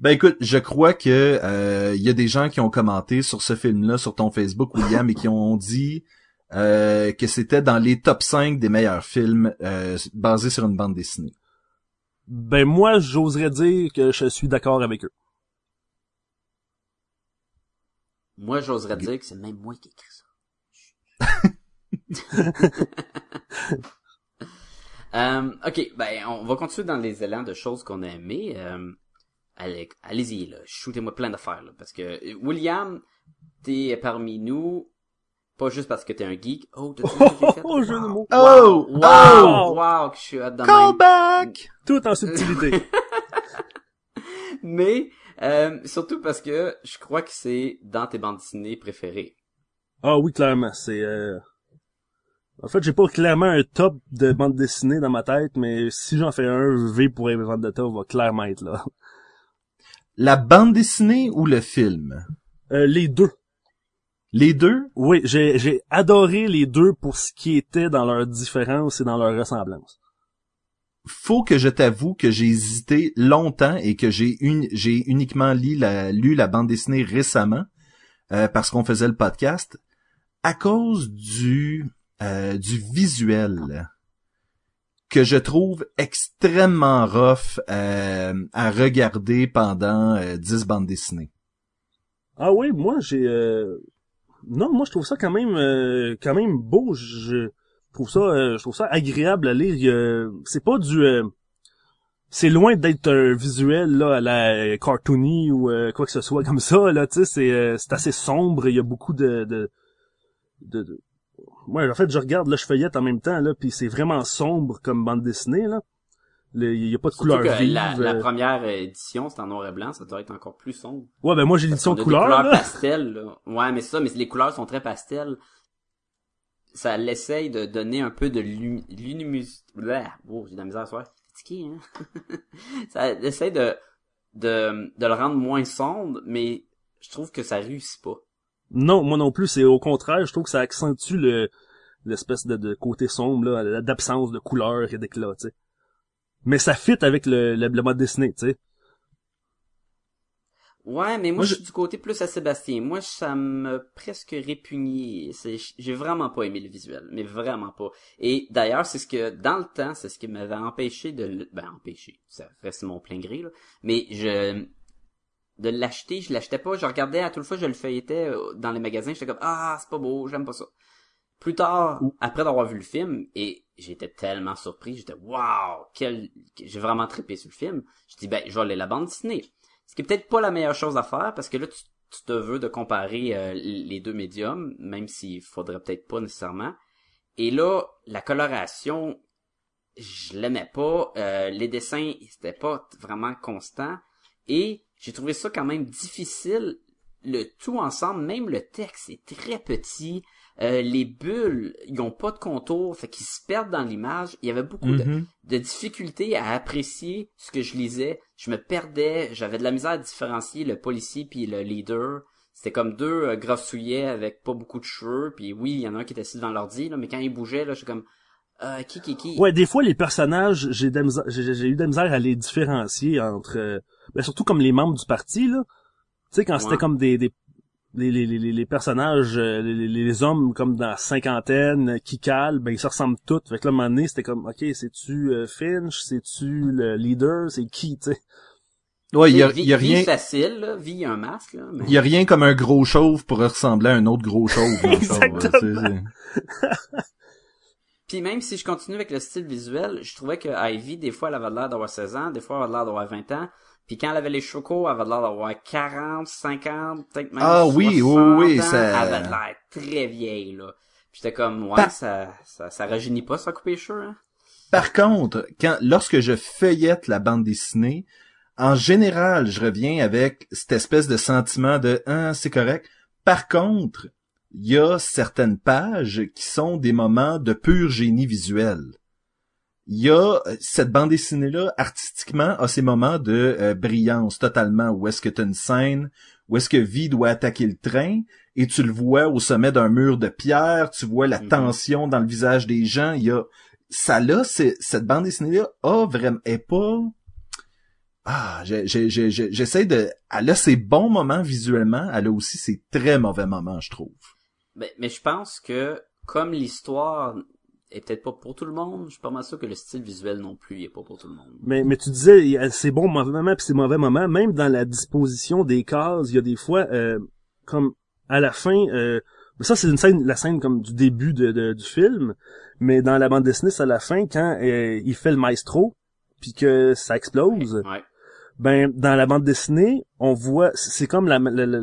Ben écoute, je crois que euh, il y a des gens qui ont commenté sur ce film-là sur ton Facebook, William, et qui ont dit euh, que c'était dans les top 5 des meilleurs films euh, basés sur une bande dessinée. Ben moi, j'oserais dire que je suis d'accord avec eux. Moi, j'oserais dire que c'est même moi qui écrit ça. euh, ok, ben on va continuer dans les élans de choses qu'on a aimées. Euh, allez, allez-y, là, shootez-moi plein d'affaires, là, parce que William, t'es parmi nous, pas juste parce que t'es un geek. Oh, t'as oh, oh, jeu de mots. Oh, wow, wow, wow, que je suis hâte Call back! Tout en subtilité. Mais, euh, surtout parce que je crois que c'est dans tes bandes dessinées préférées. Ah oui, clairement, c'est... Euh... En fait, j'ai pas clairement un top de bande dessinée dans ma tête, mais si j'en fais un, V pour top va clairement être là. La bande dessinée ou le film? Euh, les deux. Les deux? Oui, j'ai, j'ai adoré les deux pour ce qui était dans leur différence et dans leur ressemblance. Faut que je t'avoue que j'ai hésité longtemps et que j'ai une, j'ai uniquement lu la, lu la bande dessinée récemment, euh, parce qu'on faisait le podcast, à cause du, euh, du visuel que je trouve extrêmement rough euh, à regarder pendant 10 bandes dessinées. Ah oui, moi j'ai euh, non, moi je trouve ça quand même euh, quand même beau, je trouve ça je trouve ça agréable à lire, c'est pas du c'est loin d'être un visuel là à la cartoony ou quoi que ce soit comme ça là, tu sais, c'est c'est assez sombre, il y a beaucoup de, de, de ouais, en fait, je regarde, là, je feuillette en même temps, là, puis c'est vraiment sombre comme bande dessinée, là. Il y a pas de couleur vive. La, la, première édition, c'est en noir et blanc, ça doit être encore plus sombre. Ouais, ben moi j'ai l'édition de couleur. Des couleurs là. pastel, là. Ouais, mais ça, mais les couleurs sont très pastel. Ça l'essaye de donner un peu de luminosité. Oh, j'ai de la misère à soir. Fatigué, hein? ça essaie de, de, de le rendre moins sombre, mais je trouve que ça réussit pas. Non, moi non plus, c'est au contraire, je trouve que ça accentue le l'espèce de, de, côté sombre, là, d'absence de couleur et d'éclat, tu sais. Mais ça fit avec le, le, mode Disney, tu sais. Ouais, mais moi, je suis du côté plus à Sébastien. Moi, ça me presque répugné. J'ai vraiment pas aimé le visuel, mais vraiment pas. Et d'ailleurs, c'est ce que, dans le temps, c'est ce qui m'avait empêché de... Ben, empêché, ça reste mon plein gré, là. Mais je de l'acheter, je l'achetais pas, je regardais à toute fois je le feuilletais euh, dans les magasins, j'étais comme ah, c'est pas beau, j'aime pas ça. Plus tard, après d'avoir vu le film et j'étais tellement surpris, j'étais waouh, quel j'ai vraiment trippé sur le film. Je dis ben je vais aller la bande dessinée. Ce qui est peut-être pas la meilleure chose à faire parce que là tu, te veux de comparer euh, les deux médiums, même s'il faudrait peut-être pas nécessairement. Et là, la coloration, je l'aimais pas, euh, les dessins, c'était pas vraiment constant et j'ai trouvé ça quand même difficile. Le tout ensemble, même le texte est très petit. Euh, les bulles, ils ont pas de contour, fait qu'ils se perdent dans l'image. Il y avait beaucoup de, mm-hmm. de, difficultés à apprécier ce que je lisais. Je me perdais, j'avais de la misère à différencier le policier puis le leader. c'était comme deux euh, avec pas beaucoup de cheveux, puis oui, il y en a un qui était assis devant l'ordi, là, mais quand il bougeait, là, je suis comme, euh, qui, qui, qui? Ouais, des fois, les personnages, j'ai de la misère- j'ai j'ai eu de la misère à les différencier entre... euh, ben, surtout comme les membres du parti, là. Tu sais, quand c'était comme des... des les, les, les, les personnages, euh, les, les- les hommes comme dans la cinquantaine qui calent, ben ils se ressemblent tous. Fait que là, à un moment donné, c'était comme, ok, c'est-tu euh, Finch, c'est-tu le leader, c'est qui, tu sais? Ouais, il y a, Vie- y a vie rien, facile, là. Vie, il y a un masque, là. Mais... il y a rien comme un gros chauve pour ressembler à un autre gros chauve. Exactement. c'est- c'est- Puis même si je continue avec le style visuel, je trouvais que Ivy, des fois, elle avait l'air d'avoir 16 ans, des fois, elle avait l'air d'avoir 20 ans. Puis quand elle avait les chocos, elle avait l'air d'avoir 40, 50, peut-être même Ah oui, 60 oui, oui, ans. ça- Elle avait l'air très vieille, là. Puis j'étais comme, ouais, ça, ça, ça rajeunit pas, ça, couper les cheveux, hein? Par contre, quand lorsque je feuillette la bande dessinée, en général, je reviens avec cette espèce de sentiment de ah, c'est correct. Par contre, il y a certaines pages qui sont des moments de pur génie visuel. Il y a euh, cette bande dessinée là artistiquement a ses moments de euh, brillance totalement où est-ce que tu as une scène? Où est-ce que V doit attaquer le train? Et tu le vois au sommet d'un mur de pierre, tu vois la Mhm. tension dans le visage des gens, il y a ça là, c'est cette bande dessinée là a vraiment est pas ah, j'essaie de elle a ses bons moments visuellement, elle a aussi ses très mauvais moments, je trouve. Mais, mais je pense que, comme l'histoire est peut-être pas pour tout le monde, je suis pas mal sûr que le style visuel non plus est pas pour tout le monde. Mais, mais tu disais, il y a ces bons mauvais moments puis ces mauvais moments, même dans la disposition des cases, il y a des fois, euh, comme à la fin, euh, ça c'est une scène, la scène comme du début de, de- du film, mais dans la bande dessinée, c'est à la fin quand euh, il fait le maestro, puis que ça explose. Ouais. Ben dans la bande dessinée, on voit, c'est comme la, la- la-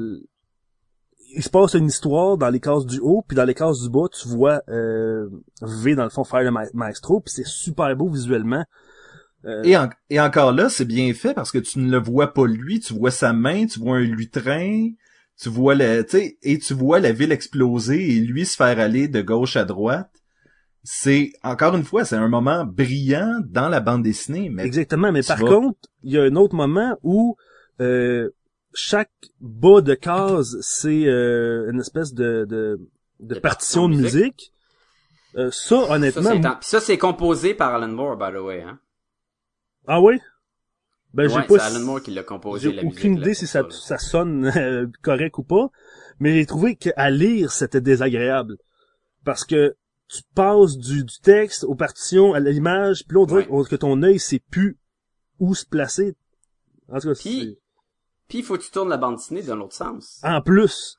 il se passe une histoire dans les cases du haut, puis dans les cases du bas, tu vois euh, V dans le fond faire le ma- maestro, puis c'est super beau visuellement. Euh, Et, en- et encore là, c'est bien fait parce que tu ne le vois pas lui, tu vois sa main, tu vois un lutrin, tu vois le, tu sais, et tu vois la ville exploser et lui se faire aller de gauche à droite. C'est, encore une fois, c'est un moment brillant dans la bande dessinée, mais Exactement, mais par vas- contre, il y a un autre moment où euh, chaque bas de case, c'est euh, une espèce de, de, de De partition de musique. Euh, ça, honnêtement... ça, c'est composé par Alan Moore, by the way, hein. Ah oui? Ben, j'ai ouais, pas... c'est Alan Moore qui l'a composé, J'ai la musique. aucune idée si ça, ça sonne euh, correct ou pas, mais j'ai trouvé qu'à lire, c'était désagréable. Parce que tu passes du, du texte aux partitions, à l'image, puis là, on dirait Ouais. que ton œil sait plus où se placer. En tout cas, Puis- Puis il faut que tu tournes la bande dessinée dans l'autre sens. en plus,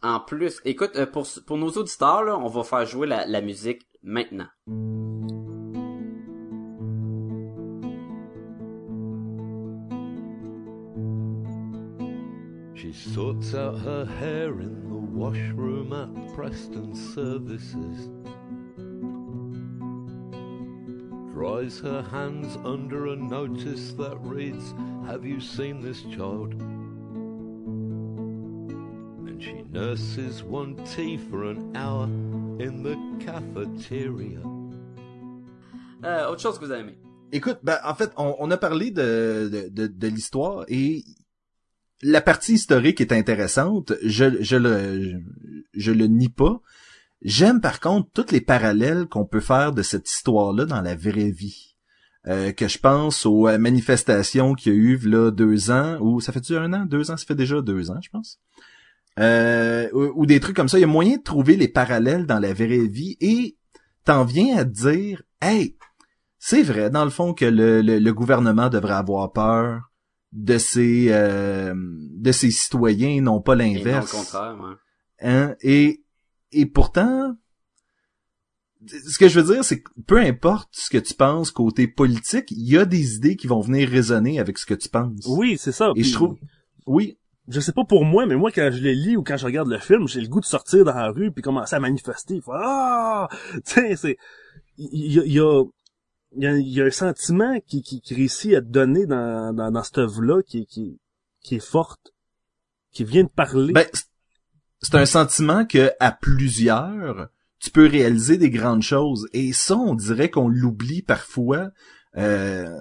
En plus, écoute, euh, pour, pour nos auditeurs, là, on va faire jouer la, la musique maintenant. She sorts out her hair in the washroom at Preston Services. Dries her hands under a notice that reads, Have you seen this child? And she nurses one tea for an hour in the cafeteria. Euh, autre chose que vous aimez. Écoute, ben, en fait, on, on a parlé de, de, de, de l'histoire et la partie historique est intéressante. Je, je le, je, je le nie pas. J'aime par contre tous les parallèles qu'on peut faire de cette histoire-là dans la vraie vie. Euh, que je pense aux euh, manifestations qu'il y a eu là deux ans ou ça fait-tu un an, deux ans, ça fait déjà deux ans, je pense. Euh, ou, ou des trucs comme ça. Il y a moyen de trouver les parallèles dans la vraie vie et t'en viens à te dire, hey, c'est vrai, dans le fond, que le, le, le gouvernement devrait avoir peur de ses euh, de ses citoyens, et non pas Et non le l'inverse. contraire, ouais. Hein? Et et pourtant, ce que je veux dire, c'est que peu importe ce que tu penses côté politique, il y a des idées qui vont venir résonner avec ce que tu penses. oui, c'est ça. Et Puis, je trouve, oui, je sais pas pour moi, mais moi, quand je les lis ou quand je regarde le film, j'ai le goût de sortir dans la rue puis commencer à manifester. Faire, ah! C'est, il y, a, y a, y a, un sentiment qui, qui, qui réussit à te donner dans, dans, dans cette œuvre-là qui, qui, qui est forte, qui vient de parler. Ben, c'est- c'est un sentiment que à plusieurs, tu peux réaliser des grandes choses. Et ça, on dirait qu'on l'oublie parfois. Euh,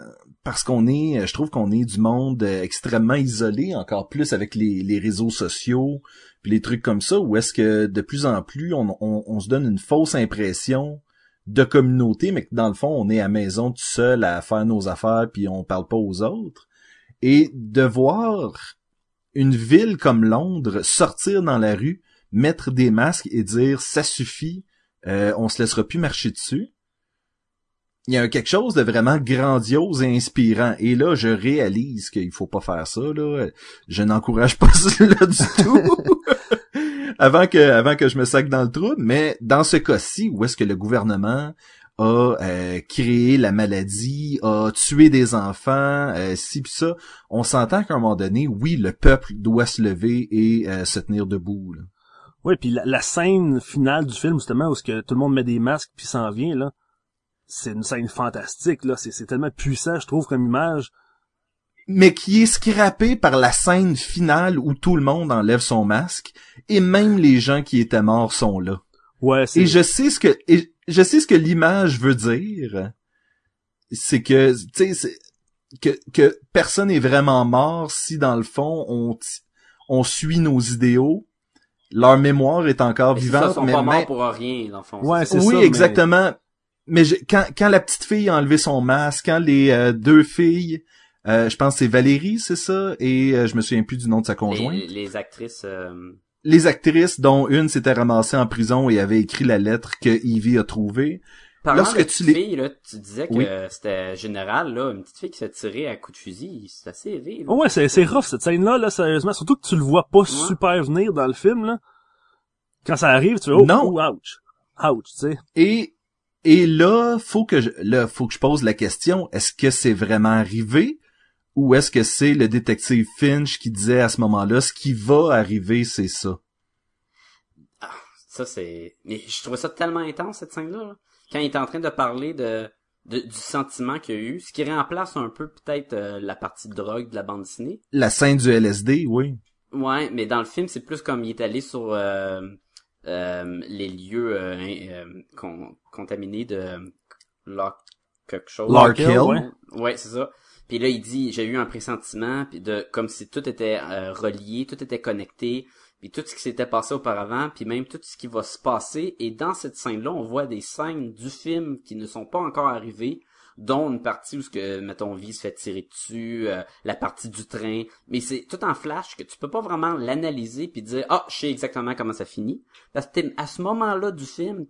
parce qu'on est, je trouve qu'on est du monde euh, extrêmement isolé, encore plus avec les, réseaux sociaux, puis les trucs comme ça, où est-ce que de plus en plus on se donne une fausse impression de communauté, mais que dans le fond on est à maison tout seul à faire nos affaires puis on parle pas aux autres. Et de voir une ville comme Londres sortir dans la rue, mettre des masques et dire ça suffit, euh, on se laissera plus marcher dessus il y a quelque chose de vraiment grandiose et inspirant. Et là, je réalise qu'il faut pas faire ça. Là. Je n'encourage pas cela du tout. avant que, avant que je me sac dans le trou. Mais dans ce cas-ci, où est-ce que le gouvernement a euh, créé la maladie, a tué des enfants, euh, ci pis ça, on s'entend qu'à un moment donné, oui, le peuple doit se lever et euh, se tenir debout. Là. Oui, puis la, la, scène finale du film, justement, où ce que tout le monde met des masques puis s'en vient, là, c'est une scène fantastique, là. C'est tellement puissant, je trouve, comme image. Mais qui est scrappé par la scène finale où tout le monde enlève son masque et même les gens qui étaient morts sont là. Ouais, et je sais ce que et je sais ce que l'image veut dire. C'est que tu sais que que personne est vraiment mort si dans le fond on on suit nos idéaux. Leur mémoire est encore mais vivante, ça, sont mais pas morts mais- pour rien, dans le fond. Ouais, c'est oui, ça, exactement. Mais, je- quand, quand la petite fille a enlevé son masque, quand les euh, deux filles, euh, je pense que c'est Valérie, c'est ça, et euh, je me souviens plus du nom de sa conjointe. les, les actrices, euh, Les actrices, dont une s'était ramassée en prison et avait écrit la lettre que Evie a trouvée. Parlant Lorsque de tu les- filles, là, tu disais que Oui. c'était général, là, une petite fille qui s'est tirée à coups de fusil, c'est assez élevé, là. Oh ouais, c'est c'est rough cette scène-là, là, sérieusement. Surtout que tu le vois pas super venir dans le film, là. Quand ça arrive, tu fais oh, Non. oh, ouch. Ouch, tu sais. Et et là, faut que je, là, faut que je pose la question est-ce que c'est vraiment arrivé ou est-ce que c'est le détective Finch qui disait à ce moment-là ce qui va arriver, c'est ça? Ça, c'est... Mais je trouvais ça tellement intense, cette scène-là. là. Quand il est en train de parler de, de- du sentiment qu'il y a eu, ce qui remplace un peu peut-être euh, la partie de drogue de la bande dessinée. La scène du LSD, oui. Ouais, mais dans le film, c'est plus comme il est allé sur euh, les lieux euh, euh, con- contaminés de Lock quelque chose. Lark Hill, ouais. Ouais, c'est ça. Puis là, il dit, j'ai eu un pressentiment, puis de comme si tout était euh, relié, tout était connecté, puis tout ce qui s'était passé auparavant, puis même tout ce qui va se passer. Et dans cette scène-là, on voit des scènes du film qui ne sont pas encore arrivées, dont une partie où ce que mettons vie se fait tirer dessus, euh, la partie du train, mais c'est tout en flash que tu peux pas vraiment l'analyser puis dire ah je sais exactement comment ça finit. Parce que à ce moment-là du film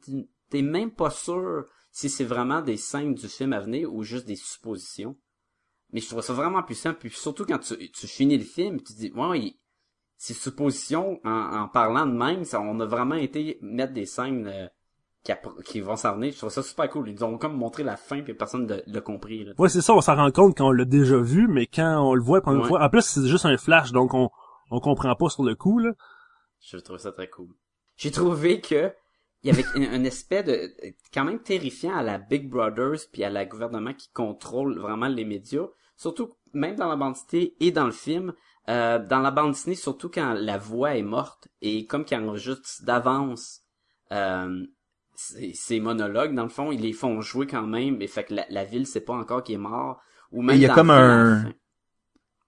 t'es même pas sûr si c'est vraiment des scènes du film à venir ou juste des suppositions. Mais je trouve ça vraiment puissant. Puis surtout quand tu, finis le film tu dis ouais il- ces suppositions en, en parlant de même ça, on a vraiment été mettre des scènes euh, qui, qui vont s'en venir je trouve ça super cool ils ont comme montré la fin puis personne ne l'a compris là. Ouais, c'est ça, on s'en rend compte quand on l'a déjà vu, mais quand on le voit pour une Ouais. fois, en plus c'est juste un flash, donc on on comprend pas sur le coup, là. Je trouve ça très cool. J'ai trouvé que il y avait un, aspect de quand même terrifiant à la Big Brothers puis à la gouvernement qui contrôle vraiment les médias, surtout même dans la bande dessinée et dans le film. Euh, dans la bande dessinée, surtout quand la voix est morte et comme qu'il enregistre d'avance euh, ces, ces monologues, dans le fond, ils les font jouer quand même, et fait que la, la ville sait pas encore qu'il est mort. Ou même il y a comme le un-.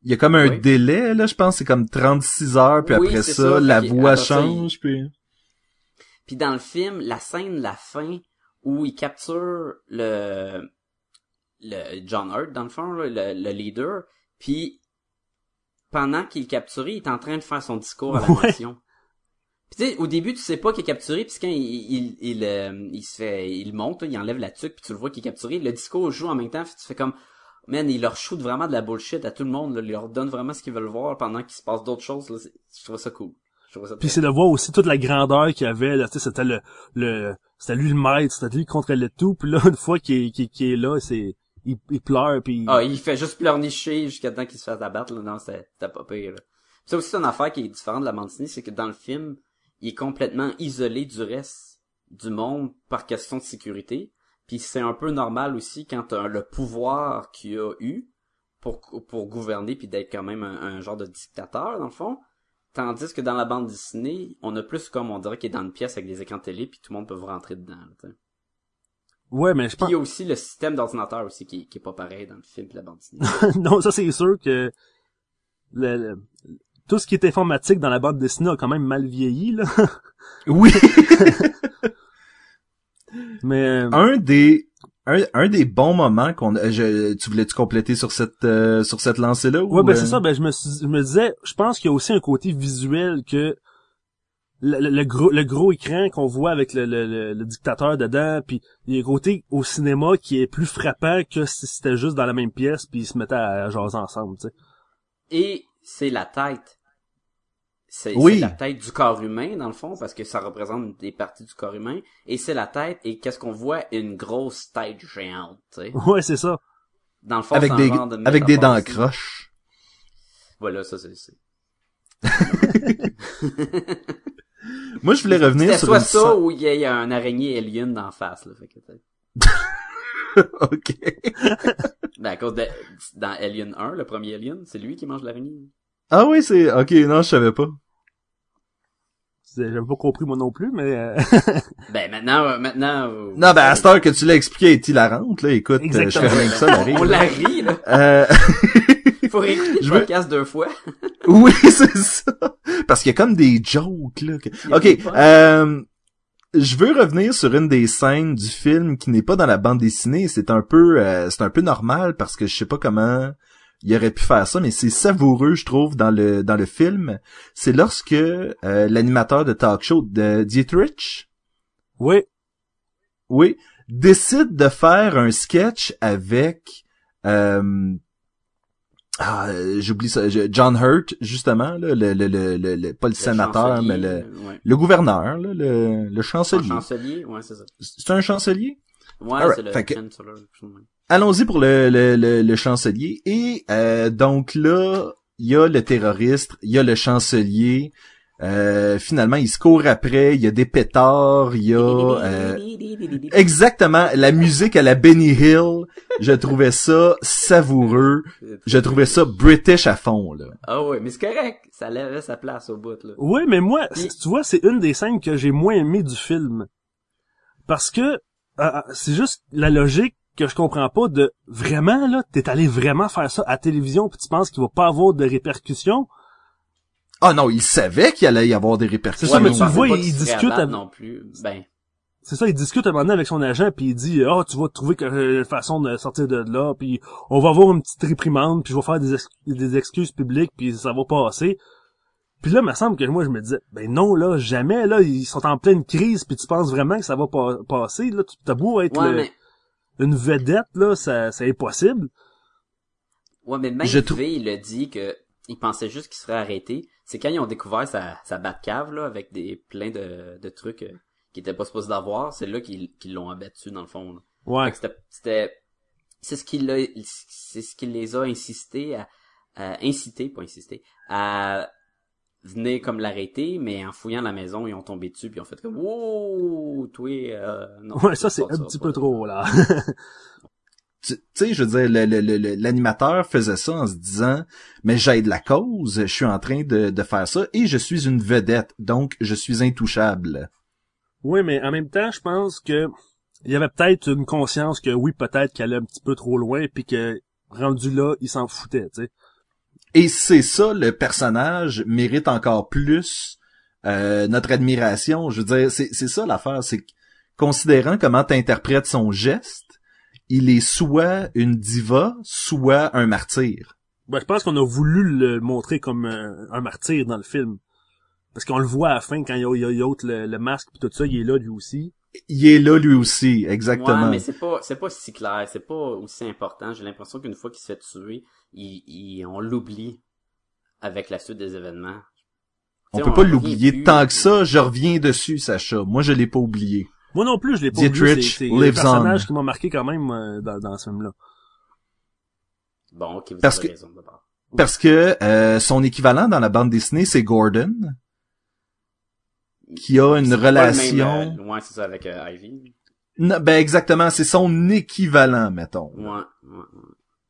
Il y a comme un Oui. délai, là, je pense, c'est comme 36 heures, puis Oui, après ça, ça, la voix après ça, change, puis... Puis dans le film, la scène, la fin, où il capture le, le John Hurt, dans le fond, là, le, le leader, puis pendant qu'il est capturé, il est en train de faire son discours à la Ouais. nation. Puis tu sais, au début, tu sais pas qu'il est capturé, puis quand il, il, il, euh, il se fait, il monte, il enlève la tuque, puis tu le vois qu'il est capturé, le discours joue en même temps, puis tu fais comme, man, il leur shoot vraiment de la bullshit à tout le monde, là, il leur donne vraiment ce qu'ils veulent voir pendant qu'il se passe d'autres choses, là, C'est- je trouve ça cool. Puis c'est de voir aussi toute la grandeur qu'il y avait, là, tu sais, c'était le, le, c'était lui le maître, c'était lui qui contrôlait tout, puis là, une fois qu'il est, est là, c'est, il, il pleure, puis Ah, il fait juste pleurnicher jusqu'à temps qu'il se fasse abattre, là. Non, c'était pas pire, là. Ça aussi, c'est une affaire qui est différente de la dessinée, c'est que dans le film, il est complètement isolé du reste du monde par question de sécurité. Puis c'est un peu normal aussi quand t'as le pouvoir qu'il a eu pour, pour gouverner puis d'être quand même un, un genre de dictateur, dans le fond. Tandis que dans la bande dessinée, on a plus comme on dirait qu'il est dans une pièce avec des écrans télé puis tout le monde peut vous rentrer dedans, là. Ouais, mais je Puis pense... il y a aussi le système d'ordinateur aussi qui, qui est pas pareil dans le film et la bande dessinée. non, ça c'est sûr que le, le- tout ce qui est informatique dans la bande dessinée a quand même mal vieilli, là. Oui. Mais euh, un des un, un des bons moments qu'on je, tu voulais tu compléter sur cette euh, sur cette lancée là ouais, ben c'est ça. Ben je me suis- je me disais, je pense qu'il y a aussi un côté visuel que le, le- le gros le gros écran qu'on voit avec le, le, le- le dictateur dedans, puis il y a un côté au cinéma qui est plus frappant que si c'était juste dans la même pièce puis ils se mettaient à, à jaser ensemble, tu sais. Et c'est la tête. C'est Oui. c'est la tête du corps humain, dans le fond, parce que ça représente des parties du corps humain. Et c'est la tête, et qu'est-ce qu'on voit? Une grosse tête géante, tu sais. Ouais, c'est ça. Dans le fond, avec c'est un des de avec des dents croches. Voilà, ça c'est... Moi je voulais revenir sur soit une ça ou il y a, il y a un araignée alien d'en face, là. Fait que. OK. ben, à cause de, dans Alien 1, le premier Alien, c'est lui qui mange l'araignée. Ah oui, c'est OK, non, je savais pas. J'avais pas compris moi non plus, mais euh, Ben, maintenant, euh, maintenant... euh, Non, ben à cette heure que tu l'as expliqué, elle est hilarante là, écoute, euh, je fais rien que ça, la On rire. la rit, là. Euh, Il faut réécouter Je le veux- podcast deux fois. oui, c'est ça. Parce qu'il y a comme des jokes là. OK, euh je veux revenir sur une des scènes du film qui n'est pas dans la bande dessinée, c'est un peu euh, c'est un peu normal parce que je sais pas comment il aurait pu faire ça mais c'est savoureux je trouve dans le dans le film, c'est lorsque euh, l'animateur de talk show de Dietrich ouais, Oui, décide de faire un sketch avec euh, ah, j'oublie ça, John Hurt justement là, le, le, le, le, le- pas le, sénateur mais le, ouais. le gouverneur là, le, le Un chancelier. chancelier, ouais, c'est ça. C'est un chancelier? Ouais, c'est le que- Allons-y pour le, le, le, le chancelier et euh, donc là il y a le terroriste, il y a le chancelier. Euh, finalement, il se court après, il y a des pétards, il y a euh, Exactement, la musique à la Benny Hill, je trouvais ça savoureux, je trouvais ça british à fond là. Ah ouais, mais c'est correct. Ça lève sa place au bout, là. Ouais, mais moi, tu vois, c'est une des scènes que j'ai moins aimé du film. Parce que euh, euh, c'est juste la logique que je comprends pas de vraiment là, t'es allé vraiment faire ça à la télévision puis tu penses qu'il va pas avoir de répercussions? Ah non, il savait qu'il allait y avoir des répercussions. C'est ça, mais tu le vois, il discute avec- non plus. Ben, C'est ça, il discute un moment donné avec son agent puis il dit "Ah, tu vas trouver que euh, une façon de sortir de là puis on va avoir une petite réprimande puis je vais faire des, ex- des excuses publiques puis ça va passer." Puis là, il me semble que moi je me disais "Ben non là, jamais là, ils sont en pleine crise puis tu penses vraiment que ça va pas passer là, tu t'as beau être ouais, le- mais, une vedette là, ça c'est impossible." ouais, mais même Je V, il a dit que il pensait juste qu'il serait arrêté. C'est quand ils ont découvert sa, sa Batcave, là, avec des, plein de, de trucs euh, qui étaient pas supposés d'avoir. C'est là qu'ils qu'ils l'ont abattu, dans le fond, là. Ouais. c'était, c'est ce qui l'a, c'est ce qui les a insisté à, à inciter, pas insister, à venir comme l'arrêter, mais en fouillant la maison, ils ont tombé dessus puis ils ont fait comme, wow, toi, euh, non. Ouais, ça c'est un petit peu trop là. Tu sais, je veux dire, le- le- le- l'animateur faisait ça en se disant, mais j'aide la cause, je suis en train de, de faire ça et je suis une vedette, donc je suis intouchable. oui, mais en même temps, je pense que il y avait peut-être une conscience que oui, peut-être qu'elle allait un petit peu trop loin puis que rendu là, il s'en foutait, tu sais. Et c'est ça, le personnage mérite encore plus euh, notre admiration. Je veux dire, c'est c'est ça l'affaire, c'est considérant comment t'interprètes son geste, il est soit une diva, soit un martyr. Ben, je pense qu'on a voulu le montrer comme un, un martyr dans le film. Parce qu'on le voit à la fin, quand il y a, y a- y a autre le, le masque pis tout ça, il est là lui aussi. Il est là lui aussi, exactement. Ouais, mais c'est pas, c'est pas si clair, c'est pas aussi important. J'ai l'impression qu'une fois qu'il se fait tuer, il, il- on l'oublie avec la suite des événements. On T'sais, peut pas l'oublier tant que ça. Je reviens dessus, Sacha. Moi, je l'ai pas oublié. Moi non plus, je l'ai pas Dietrich oublié. C'est c'est un personnage on. qui m'a marqué quand même euh, dans, dans ce film-là. Bon, ok, vous Parce avez que- raison d'abord. Parce que euh, son équivalent dans la bande dessinée, c'est Gordon, qui a une C'est pas le relation. même, euh, ouais, c'est ça, avec euh, Ivy. Non, ben exactement, c'est son équivalent, mettons. Ouais, ouais, ouais.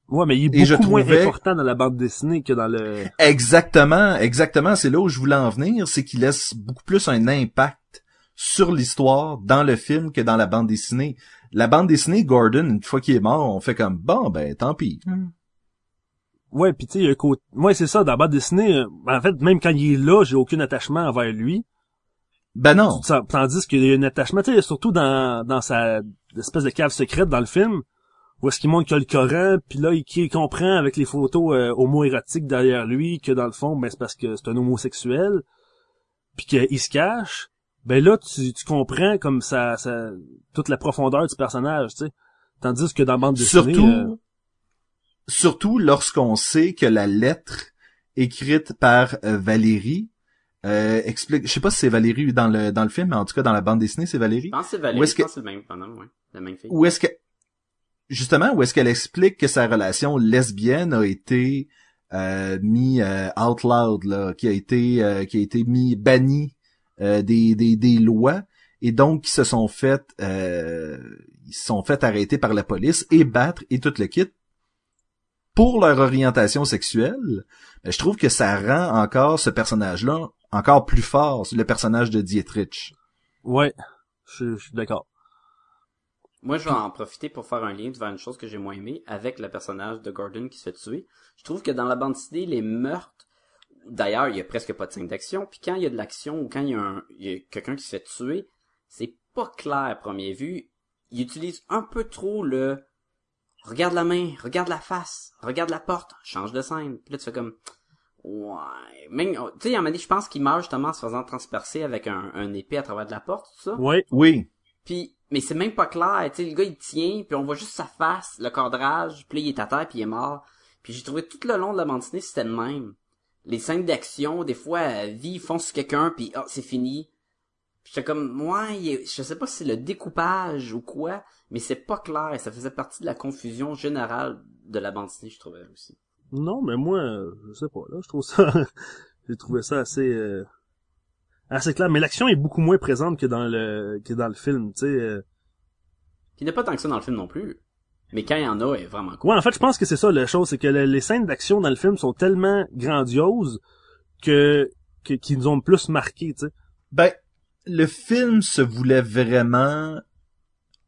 Ouais, mais il est Et je beaucoup moins important dans la bande dessinée que dans le... Exactement, exactement. C'est là où je voulais en venir, c'est qu'il laisse beaucoup plus un impact sur l'histoire dans le film que dans la bande dessinée. La bande dessinée, Gordon, une fois qu'il est mort, on fait comme bon ben tant pis. Ouais, puis tu sais, il y a un côté... Moi, c'est ça, dans la bande dessinée, euh, en fait, même quand il est là, j'ai aucun attachement envers lui. Ben non. Tandis qu'il y a un attachement, tu sais, surtout dans, dans sa espèce de cave secrète dans le film, où est-ce qu'il montre qu'il y a le Coran, puis là, il, comprend avec les photos euh, homo-érotiques derrière lui que dans le fond, ben c'est parce que c'est un homosexuel, puis qu'il se cache. Ben là, tu, tu comprends comme ça, ça, toute la profondeur du personnage, tu sais. Tandis que dans bande dessinée... Surtout, euh, surtout lorsqu'on sait que la lettre écrite par euh, Valérie euh, explique. Je sais pas si c'est Valérie dans le dans le film, mais en tout cas dans la bande dessinée, c'est Je Valérie. pense que c'est Valérie, Où est-ce je que- pense que c'est le même bonhomme, ouais. La même fille. Où est-ce que justement où est-ce qu'elle explique que sa relation lesbienne a été euh, mis euh, out loud là, qui a été euh, qui a été mis banni euh, des, des des lois et donc qui se sont fait euh, ils se sont fait arrêter par la police et battre et tout le kit pour leur orientation sexuelle. Ben, je trouve que ça rend encore ce personnage-là encore plus fort, le personnage de Dietrich. ouais, je je suis d'accord. Moi, je vais en profiter pour faire un lien vers une chose que j'ai moins aimé avec le personnage de Gordon qui se fait tuer. Je trouve que dans la bande dessinée, les meurtres, d'ailleurs, il y a presque pas de scène d'action, puis quand il y a de l'action ou quand il y a, un- il y a quelqu'un qui se fait tuer, c'est pas clair à première vue. Il utilise un peu trop le regarde la main, regarde la face, regarde la porte, change de scène. Puis là, tu fais comme ouais, même, tu sais, il y a un moment donné, je pense qu'il meurt justement en se faisant transpercer avec un, un épée à travers de la porte, tout ça. Ouais, Oui, Puis, mais c'est même pas clair, tu sais, le gars il tient, puis on voit juste sa face, le cadrage, puis là il est à terre, puis il est mort. Puis j'ai trouvé tout le long de la bande dessinée, c'était le même. Les scènes d'action, des fois, euh, vie fonce sur quelqu'un, puis ah, c'est fini. Puis j'étais comme, moi, je sais pas si c'est le découpage ou quoi, mais c'est pas clair, et ça faisait partie de la confusion générale de la bande dessinée, je trouvais aussi. Non, mais moi, je sais pas, là, je trouve ça, j'ai trouvé ça assez, euh, assez clair. Mais l'action est beaucoup moins présente que dans le, que dans le film, tu sais. euh. Il n'y a pas tant que ça dans le film non plus. Mais quand il y en a, elle est vraiment cool. Ouais, en fait, je pense que c'est ça la chose, c'est que le- les scènes d'action dans le film sont tellement grandioses que, que qui nous ont plus marqué, tu sais. Ben, le film se voulait vraiment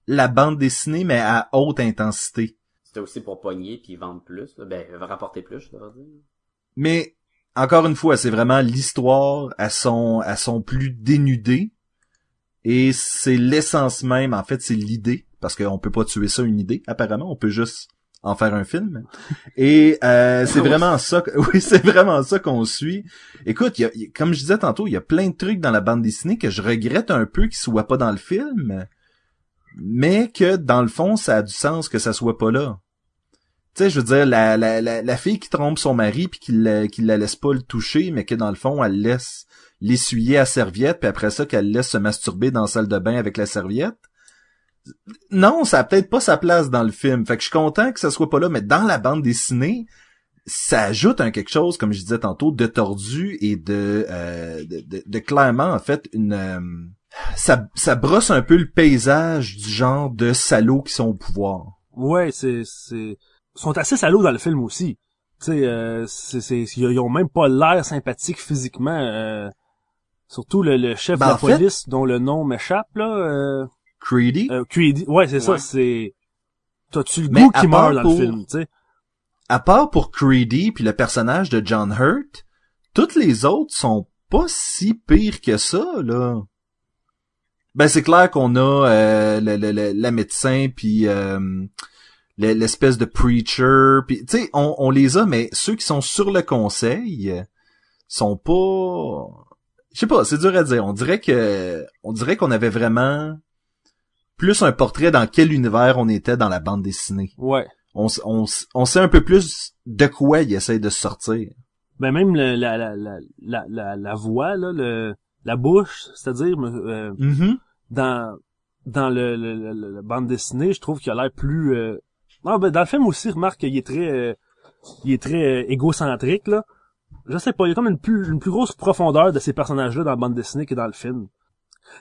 la bande dessinée, mais à haute intensité. C'était aussi pour pogner puis vendre plus, ben rapporter plus, je devrais dire. Mais, encore une fois, c'est vraiment l'histoire à son, à son plus dénudé. Et c'est l'essence même, en fait, c'est l'idée. Parce qu'on peut pas tuer ça une idée, apparemment. On peut juste en faire un film. Et euh, c'est vraiment ça, oui, c'est vraiment ça qu'on suit. Écoute, y a- comme je disais tantôt, il y a plein de trucs dans la bande dessinée que je regrette un peu qu'ils soient pas dans le film, mais que dans le fond, ça a du sens que ça soit pas là. Tu sais, je veux dire, la, la, la, fille qui trompe son mari puis qui la, la laisse pas le toucher, mais que dans le fond, elle laisse l'essuyer à serviette, puis après ça, qu'elle laisse se masturber dans la salle de bain avec la serviette. Non, ça a peut-être pas sa place dans le film. Fait que je suis content que ça soit pas là, mais dans la bande dessinée, ça ajoute un quelque chose, comme je disais tantôt, de tordu et de, euh, clairement, en fait, une... euh, ça, ça brosse un peu le paysage du genre de salauds qui sont au pouvoir. Ouais, c'est, c'est, ils sont assez salauds dans le film aussi. Tu sais, euh, c'est, c'est, ils ont même pas l'air sympathiques physiquement. euh, surtout le, le chef Ben, de la en fait- police dont le nom m'échappe là. Euh, Creedy, euh, Creedy. Ouais, c'est ça. C'est. T'as-tu le Mais goût à qui part meurt dans pour- le film, tu sais? à part pour Creedy puis le personnage de John Hurt, toutes les autres sont pas si pires que ça, là. Ben c'est clair qu'on a euh, le, le- le- la médecin puis euh, le- l'espèce de preacher puis tu sais on, on les a mais ceux qui sont sur le conseil sont pas je sais pas c'est dur à dire on dirait que on dirait qu'on avait vraiment plus un portrait dans quel univers on était dans la bande dessinée Ouais. on, on, on sait un peu plus de quoi il essaie de sortir. Ben même le- la, la, la, la, la, la voix là, le, la bouche, c'est-à-dire euh, dans dans le, le, le- le- la bande dessinée, je trouve qu'il a l'air plus. euh, Ah ben dans le film aussi, remarque qu'il est très, euh, il est très euh, égocentrique là. Je sais pas, il y a comme une plus une plus grosse profondeur de ces personnages-là dans la bande dessinée que dans le film.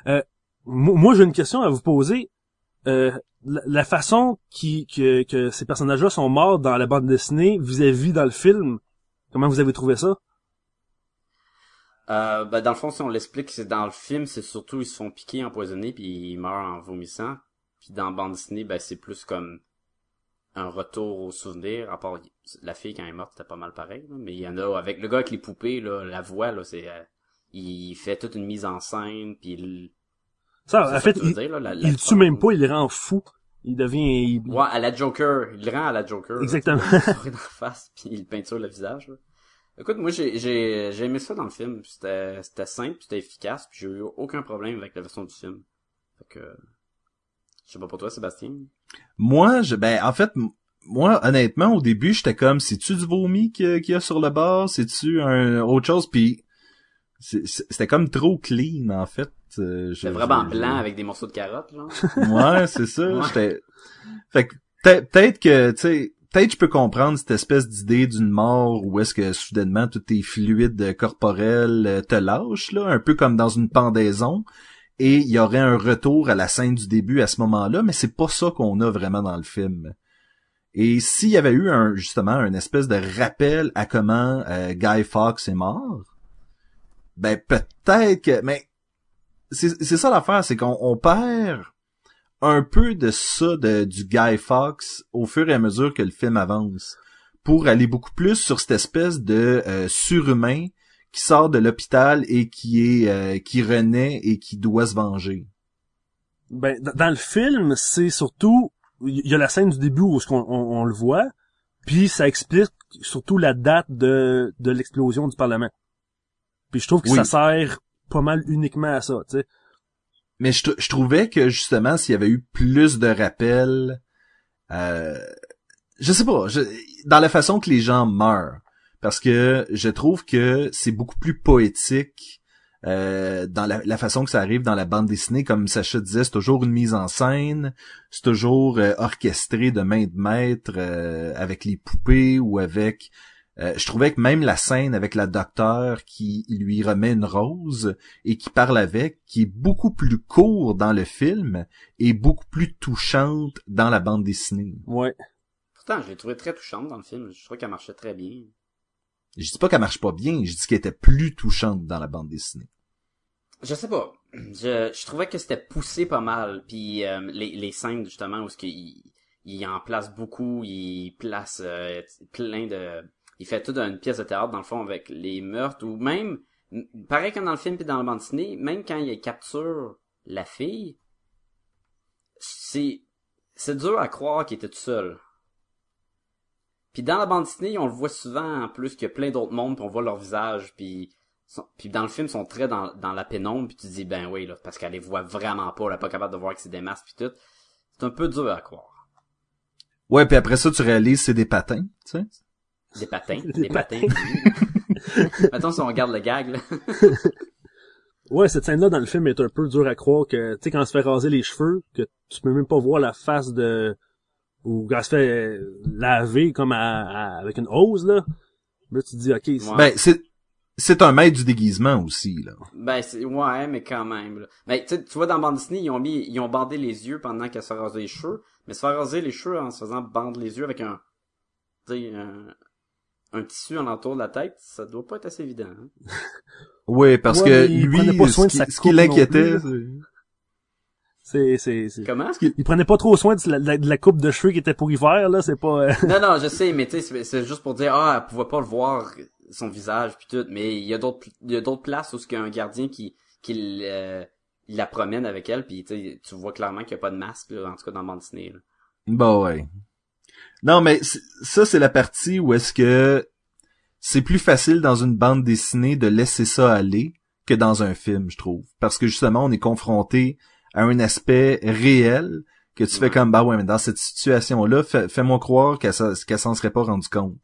Euh, mo- moi, j'ai une question à vous poser. Euh, la, la façon qui, que, que ces personnages-là sont morts dans la bande dessinée vis-à-vis dans le film, comment vous avez trouvé ça? Euh, ben, dans le fond, si on l'explique, c'est dans le film, c'est surtout ils se font piquer, empoisonner, puis ils meurent en vomissant. Puis dans bande dessinée, ben c'est plus comme un retour au souvenir. À part la fille quand elle est morte, c'était pas mal pareil. là. Mais il y en a avec le gars avec les poupées, là, la voix, là, c'est euh, il fait toute une mise en scène, puis il... Ça, en fait, il, dire, là, la- il la tue même pas, il rend fou. Il devient... il- Ouais, à la Joker, il le rend à la Joker. là. Exactement. Il dans la face, puis il peinture le visage. là. Écoute, moi j'ai j'ai j'ai aimé ça dans le film. C'était c'était simple, c'était efficace, puis j'ai eu aucun problème avec la version du film. Fait que je sais pas pour toi, Sébastien. Moi, je, ben, en fait, moi, honnêtement, au début, j'étais comme, c'est-tu du vomi qu'il y a- sur le bord? C'est-tu un autre chose? Puis, c'est- c'est- c'était comme trop clean, en fait. Euh, C'était vraiment je- blanc avec des morceaux de carottes, genre. Ouais, c'est ça. Ouais. J'étais. Fait que peut- peut-être que, tu sais, peut-être je peux comprendre cette espèce d'idée d'une mort où est-ce que soudainement tous tes fluides corporels euh, te lâchent, là, un peu comme dans une pendaison. Et il y aurait un retour à la scène du début à ce moment-là, mais c'est pas ça qu'on a vraiment dans le film. Et s'il y avait eu un, justement, un espèce de rappel à comment euh, Guy Fawkes est mort, ben peut-être que, mais c'est ça l'affaire, c'est qu'on on perd un peu de ça de, du Guy Fawkes au fur et à mesure que le film avance, pour aller beaucoup plus sur cette espèce de euh, surhumain qui sort de l'hôpital et qui est euh, qui renaît et qui doit se venger. Ben, dans- dans le film, c'est surtout, il y a la scène du début où on, on, on le voit, puis ça explique surtout la date de, de l'explosion du Parlement. Puis je trouve que Oui. ça sert pas mal uniquement à ça, tu sais. Mais je, tr- je trouvais que justement s'il y avait eu plus de rappels, euh, je sais pas, dans la façon que les gens meurent, parce que je trouve que c'est beaucoup plus poétique euh, dans la, la façon que ça arrive dans la bande dessinée, comme Sacha disait, c'est toujours une mise en scène, c'est toujours euh, orchestré de main de maître euh, avec les poupées ou avec. Euh, je trouvais que même la scène avec la docteur qui lui remet une rose et qui parle avec, qui est beaucoup plus court dans le film et beaucoup plus touchante dans la bande dessinée. Ouais. Pourtant, je l'ai trouvé très touchante dans le film. Je trouvais qu'elle marchait très bien. Je dis pas qu'elle marche pas bien, je dis qu'elle était plus touchante dans la bande dessinée. Je sais pas. Je, je trouvais que c'était poussé pas mal. Puis euh, les, les scènes justement où ce qu'il il en place beaucoup, il place euh, plein de, il fait toute une pièce de théâtre dans le fond avec les meurtres ou même pareil comme dans le film puis dans la bande dessinée, même quand il capture la fille, c'est c'est dur à croire qu'il était tout seul. Puis dans la bande dessinée, on le voit souvent en plus qu'il y a plein d'autres mondes, puis on voit leur visage, puis puis dans le film ils sont très dans, dans la pénombre, puis tu dis ben oui là parce qu'elle les voit vraiment pas, elle est pas capable de voir que c'est des masques puis tout. C'est un peu dur à croire. Ouais, puis après ça, tu réalises c'est des patins, tu sais. Des patins, Des des, patins. Mettons si on regarde le gag là. Ouais, cette scène-là dans le film est un peu dur à croire que, tu sais, quand elle se fait raser les cheveux, que tu peux même pas voir la face de, ou quand elle se fait laver comme à, à- avec une hose, là. Là, tu te dis, ok, c'est- Ouais. Ben, c'est, c'est un maître du déguisement aussi, là. Ben c'est ouais mais quand même. Là. Ben tu sais, tu vois dans bande dessinée ils ont mis ils ont bandé les yeux pendant qu'elle se fait raser les cheveux, mais se faire raser les cheveux en se faisant bande les yeux avec un tu sais un, un tissu alentour de la tête, ça doit pas être assez évident. hein. Ouais, parce Ouais, que il lui, prenait pas soin ce de sa qui, ce qui l'inquiétait, c'est, c'est, c'est... Comment? Il prenait pas trop soin de la, de la- coupe de cheveux qui était pour hiver, là, c'est pas... euh, Non non, je sais mais tu sais c'est- juste pour dire ah elle pouvait pas le voir son visage puis tout, mais il y a d'autres il y a d'autres places où il y a un gardien qui qui euh, il la promène avec elle puis tu sais, tu vois clairement qu'il y a pas de masque là, en tout cas dans. Là. Bah ouais. Non, mais ça, c'est la partie où est-ce que c'est plus facile dans une bande dessinée de laisser ça aller que dans un film, je trouve. Parce que justement, on est confronté à un aspect réel que tu fais comme, bah ouais, mais dans cette situation-là, fais- fais-moi croire qu'elle s'en- serait pas rendu compte.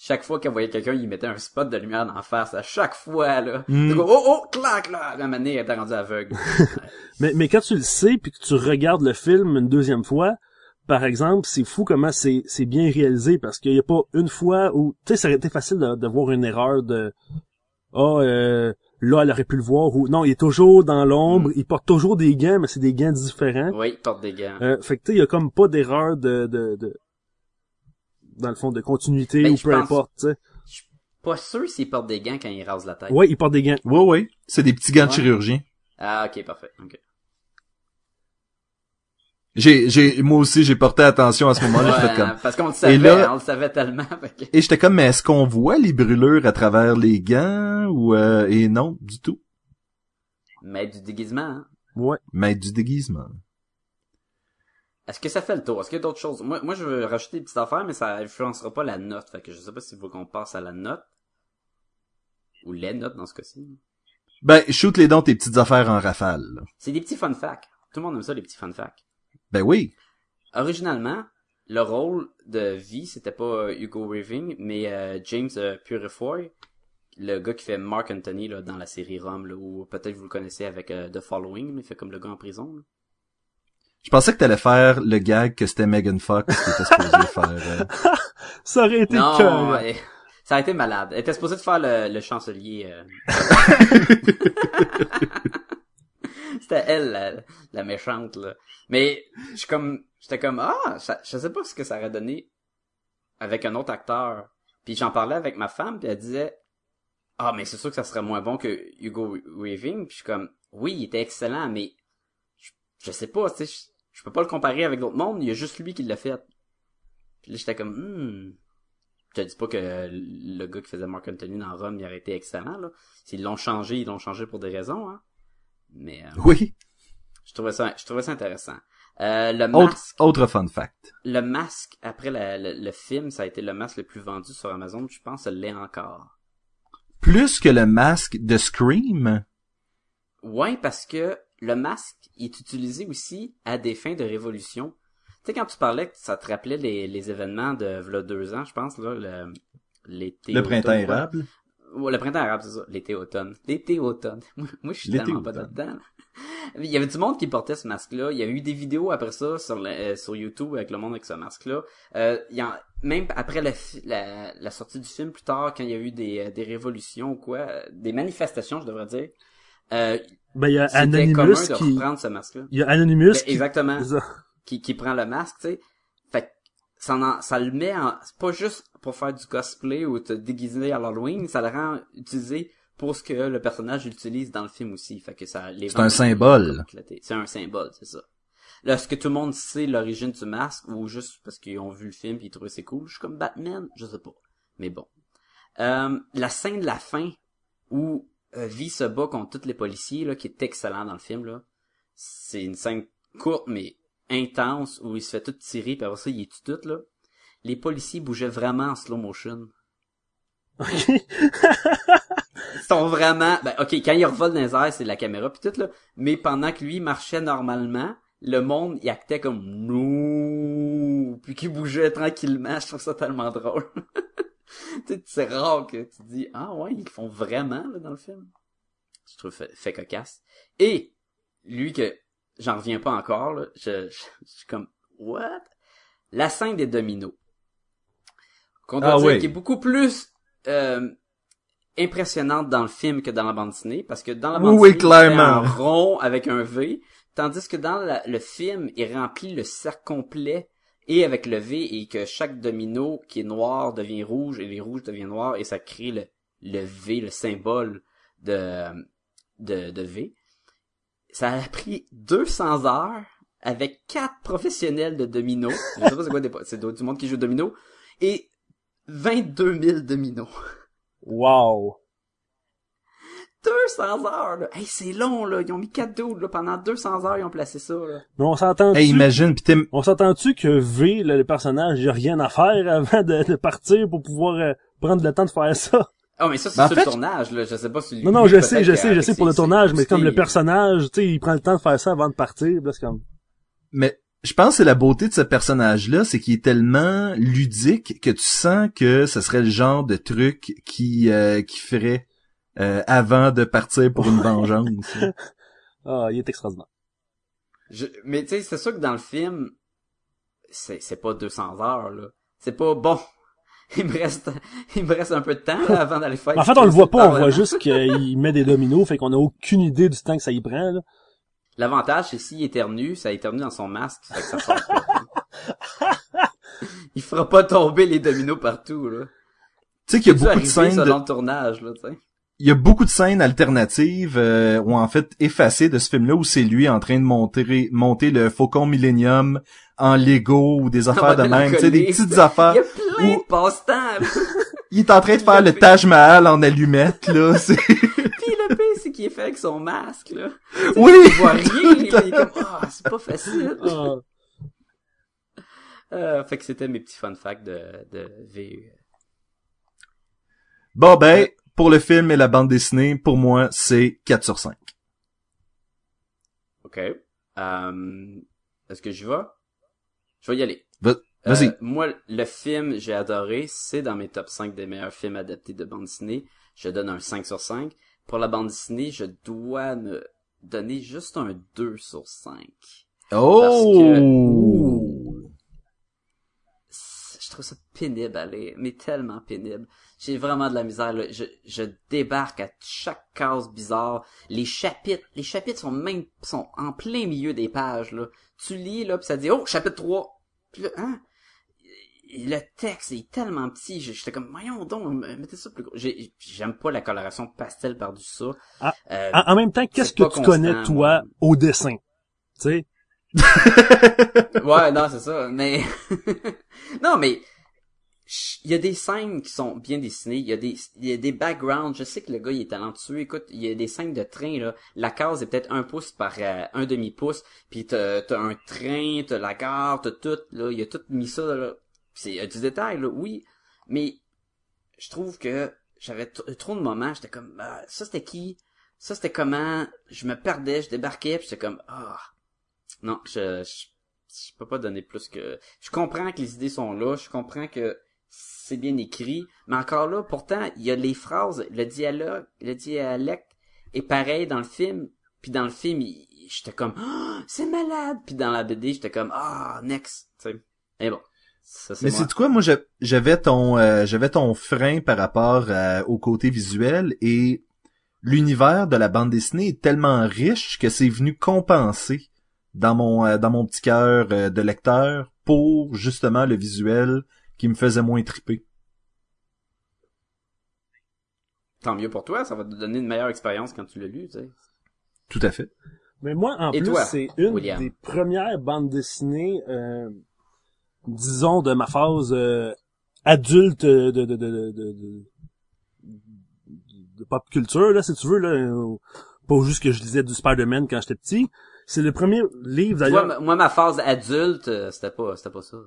Chaque fois qu'elle voyait quelqu'un, il mettait un spot de lumière en face à chaque fois là. Mm. Go, oh oh clac là, la manée elle était rendue aveugle. Mais, mais quand tu le sais puis que tu regardes le film une deuxième fois, par exemple, c'est fou comment c'est c'est bien réalisé parce qu'il y a pas une fois où tu sais ça aurait été facile de, de voir une erreur de ah euh, là elle aurait pu le voir ou non il est toujours dans l'ombre, il porte toujours des gants mais c'est des gants différents. oui, il porte des gants. Euh, fait que tu sais il y a comme pas d'erreur de, de de dans le fond de continuité Ben, ou je peu pense- importe, tu sais. pas sûr s'il porte des gants quand il rase la tête. Ouais, il porte des gants. Ouais, ouais. C'est des petits gants de chirurgien. Ah, ok, parfait. ok. J'ai, j'ai, moi aussi, j'ai porté attention à ce moment-là. Ouais, comme... Parce qu'on le savait, Et là- on le savait tellement. Et j'étais comme, mais est-ce qu'on voit les brûlures à travers les gants ou euh, et non, du tout? Mais du déguisement, hein. Ouais. Mais du déguisement. Est-ce que ça fait le tour? Est-ce qu'il y a d'autres choses? Moi, moi, je veux rajouter des petites affaires, mais ça influencera pas la note. Fait que je sais pas s'il faut qu'on passe à la note. Ou les notes dans ce cas-ci. Ben, shoot les dents tes petites affaires en rafale. C'est des petits fun facts. Tout le monde aime ça, les petits fun facts. Ben oui. Originalement, le rôle de V, c'était pas euh, Hugo Weaving, mais euh, James euh, Purefoy, le gars qui fait Mark Anthony là, dans la série Rome, là, ou peut-être vous le connaissez avec euh, The Following, mais il fait comme le gars en prison. là. Je pensais que t'allais faire le gag que c'était Megan Fox qui était supposée faire. euh, Ça aurait été Non, cœur. ça a été malade. Elle était supposée de faire le, le chancelier. C'était elle, la, méchante, là. Mais, je comme, j'étais comme, ah, je sais pas ce que ça aurait donné avec un autre acteur. Puis j'en parlais avec ma femme, puis elle disait, ah, mais c'est sûr que ça serait moins bon que Hugo Weaving. Puis je suis comme, oui, il était excellent, mais je, sais pas, tu sais, je, je peux pas le comparer avec d'autres mondes. Il y a juste lui qui l'a fait. Puis là, j'étais comme, hmm. Je te dis pas que le gars qui faisait Mark Anthony dans Rome, il aurait été excellent, là. S'ils l'ont changé, ils l'ont changé pour des raisons, hein. Mais, euh, Oui. je trouvais ça, je trouvais ça intéressant. Euh, le Autre, masque, autre fun fact. le masque, après la- le, le film, ça a été le masque le plus vendu sur Amazon, je pense, l'est encore. Plus que le masque de Scream. Ouais, parce que le masque est utilisé aussi à des fins de révolution. Tu sais, quand tu parlais que ça te rappelait les, les événements de v'là deux ans, je pense, là, le, l'été. Le printemps érable. Ouais, le printemps arabe, c'est ça. L'été automne. L'été automne. Moi, moi, je suis tellement pas dedans. Il y avait du monde qui portait ce masque-là. Il y avait eu des vidéos après ça sur, le- euh, sur YouTube avec le monde avec ce masque-là. Euh, il y en- même après la, la, la sortie du film, plus tard, quand il y a eu des, euh, des révolutions ou quoi, euh, des manifestations, je devrais dire, euh, Ben, il y a commun Anonymous de qui, reprendre ce masque-là. il y a Anonymous Ben, exactement qui, qui prend le masque, tu sais. Ça, en- ça le met en, c'est pas juste pour faire du cosplay ou te déguiser à l'Halloween, ça le rend utilisé pour ce que le personnage utilise dans le film aussi. Fait que ça, les C'est un symbole. C'est un symbole, c'est ça. Là, est-ce que tout le monde sait l'origine du masque ou juste parce qu'ils ont vu le film et ils trouvaient c'est cool? Je suis comme Batman, je sais pas. Mais bon. Euh, la scène de la fin où euh, V se bat contre tous les policiers, là, qui est excellent dans le film, là. C'est une scène courte, mais intense, où il se fait tout tirer, puis après ça, il est tout tout, là. Les policiers bougeaient vraiment en slow motion. Ils sont vraiment, ben, ok, quand il revole dans les airs, c'est la caméra puis tout, là. Mais pendant que lui marchait normalement, le monde, il actait comme, non, puis qu'il bougeait tranquillement. Je trouve ça tellement drôle. tu sais, c'est rare que tu dis, ah ouais, ils le font vraiment, là, dans le film. Je trouve fait, fait cocasse. Et, lui que, j'en reviens pas encore, là, je, je, je suis comme, what? La scène des dominos. Qu'on doit Ah dire oui. qui est beaucoup plus, euh, impressionnante dans le film que dans la bande dessinée, parce que dans la bande oui, dessinée, il en rond avec un V, tandis que dans la- le film, il remplit le cercle complet et avec le V et que chaque domino qui est noir devient rouge et les rouges deviennent noirs et ça crée le, le V, le symbole de, de, de V. Ça a pris 200 heures avec quatre professionnels de domino. Je sais pas c'est quoi des, c'est du monde qui joue au domino et 22 000 dominos. Wow. 200 heures, là. Hey, c'est long, là. Ils ont mis 4 doubles, là. Pendant 200 heures, ils ont placé ça, là. Mais on s'entend-tu, Hey, imagine, pis t'es... on s'entend-tu que V, là, le personnage, il a rien à faire avant de, de partir pour pouvoir euh, prendre le temps de faire ça? Oh, mais ça, c'est Ben, en sur fait- le tournage, là. Je sais pas si Non, non, je sais, je sais, je sais pour le tournage, mais comme le personnage, tu sais, il prend le temps de faire ça avant de partir, là, c'est comme... Mais je pense que c'est la beauté de ce personnage-là, c'est qu'il est tellement ludique que tu sens que ce serait le genre de truc qui euh, qui ferait euh, avant de partir pour une vengeance. Ah, il est extraordinaire. Je- Mais tu sais, c'est sûr que dans le film, c'est, c'est pas 200 heures, là. C'est pas bon. Il me reste, il me reste un peu de temps, là, avant d'aller faire. En fait, on le voit pas, on voit juste qu'il met des dominos, fait qu'on a aucune idée du temps que ça y prend, là. L'avantage, c'est s'il éternue, ça éternue dans son masque, fait que ça sort pas. il fera pas tomber les dominos partout, là. Tu sais qu'il y a beaucoup de scènes de- dans le tournage, là, tu sais. Il y a beaucoup de scènes alternatives euh, ou en fait effacées de ce film-là où c'est lui en train de monter monter le Faucon Millennium en Lego ou des affaires de même, tu sais des petites affaires. Il y a plein Ou- de passe-temps. Il est en train de faire le Taj Mahal en allumette là, c'est Puis le pire, c'est qu'il est fait avec son masque, là. Oui. Il voit rien, il est comme, ah, c'est pas facile. Ah. Euh, fait que c'était mes petits fun facts de, de VU. Bon ben pour le film et la bande dessinée, pour moi, c'est 4 sur 5. OK. Euh, est-ce que j'y vais? Je vais y aller. Va- Vas-y. Euh, moi, le film, j'ai adoré. C'est dans mes top 5 des meilleurs films adaptés de bande dessinée. Je donne un 5 sur 5. Pour la bande dessinée, je dois me donner juste un 2 sur 5. Oh. C'est- Je trouve ça pénible lire, mais tellement pénible. J'ai vraiment de la misère. Là. Je, je débarque à chaque case bizarre. Les chapitres, les chapitres sont même sont en plein milieu des pages. Là. Tu lis là, puis ça dit oh chapitre 3. Puis là, hein? Le texte est tellement petit. J'étais comme voyons donc, mettez ça plus gros. J'ai- J'aime pas la coloration pastel par-dessus ça. Ah, Euh, En, même temps, qu'est-ce que tu connais, toi, au dessin? Tu sais? Ouais, non, c'est ça. Mais non, mais il y a des scènes qui sont bien dessinées. Il y a des il y a des backgrounds. Je sais que le gars il est talentueux. Écoute, il y a des scènes de train là. La case est peut-être un pouce par euh, un demi pouce. Puis t'as t'as un train, t'as la gare, t'as tout là. Il y a tout mis ça là. C'est du détail là, oui. Mais je trouve que j'avais trop de moments. J'étais comme ah, ça c'était qui? Ça c'était comment? Je me perdais, je débarquais, puis j'étais comme ah. Non, je, je je peux pas donner plus que je comprends que les idées sont là, je comprends que c'est bien écrit, mais encore là pourtant il y a les phrases, le dialogue, le dialecte est pareil dans le film, puis dans le film il- j'étais comme Ah, c'est malade, puis dans la BD j'étais comme ah next, tu sais. Bon, ça Mais c'est quoi, moi j'a- j'avais ton euh, j'avais ton frein par rapport euh, au côté visuel et l'univers de la bande dessinée est tellement riche que c'est venu compenser dans mon euh, dans mon petit cœur euh, de lecteur pour justement le visuel qui me faisait moins triper. Tant mieux pour toi, ça va te donner une meilleure expérience quand tu l'as lu, tu sais. Tout à fait. Mais moi, en Et plus, c'est une William? des premières bandes dessinées, euh, disons, de ma phase euh, adulte de, de, de, de, de, de- de pop culture, là, si tu veux, là. euh, Pas juste que je lisais du Spider-Man quand j'étais petit. C'est le premier livre, vois, d'ailleurs. moi ma phase adulte, euh, c'était pas c'était pas ça.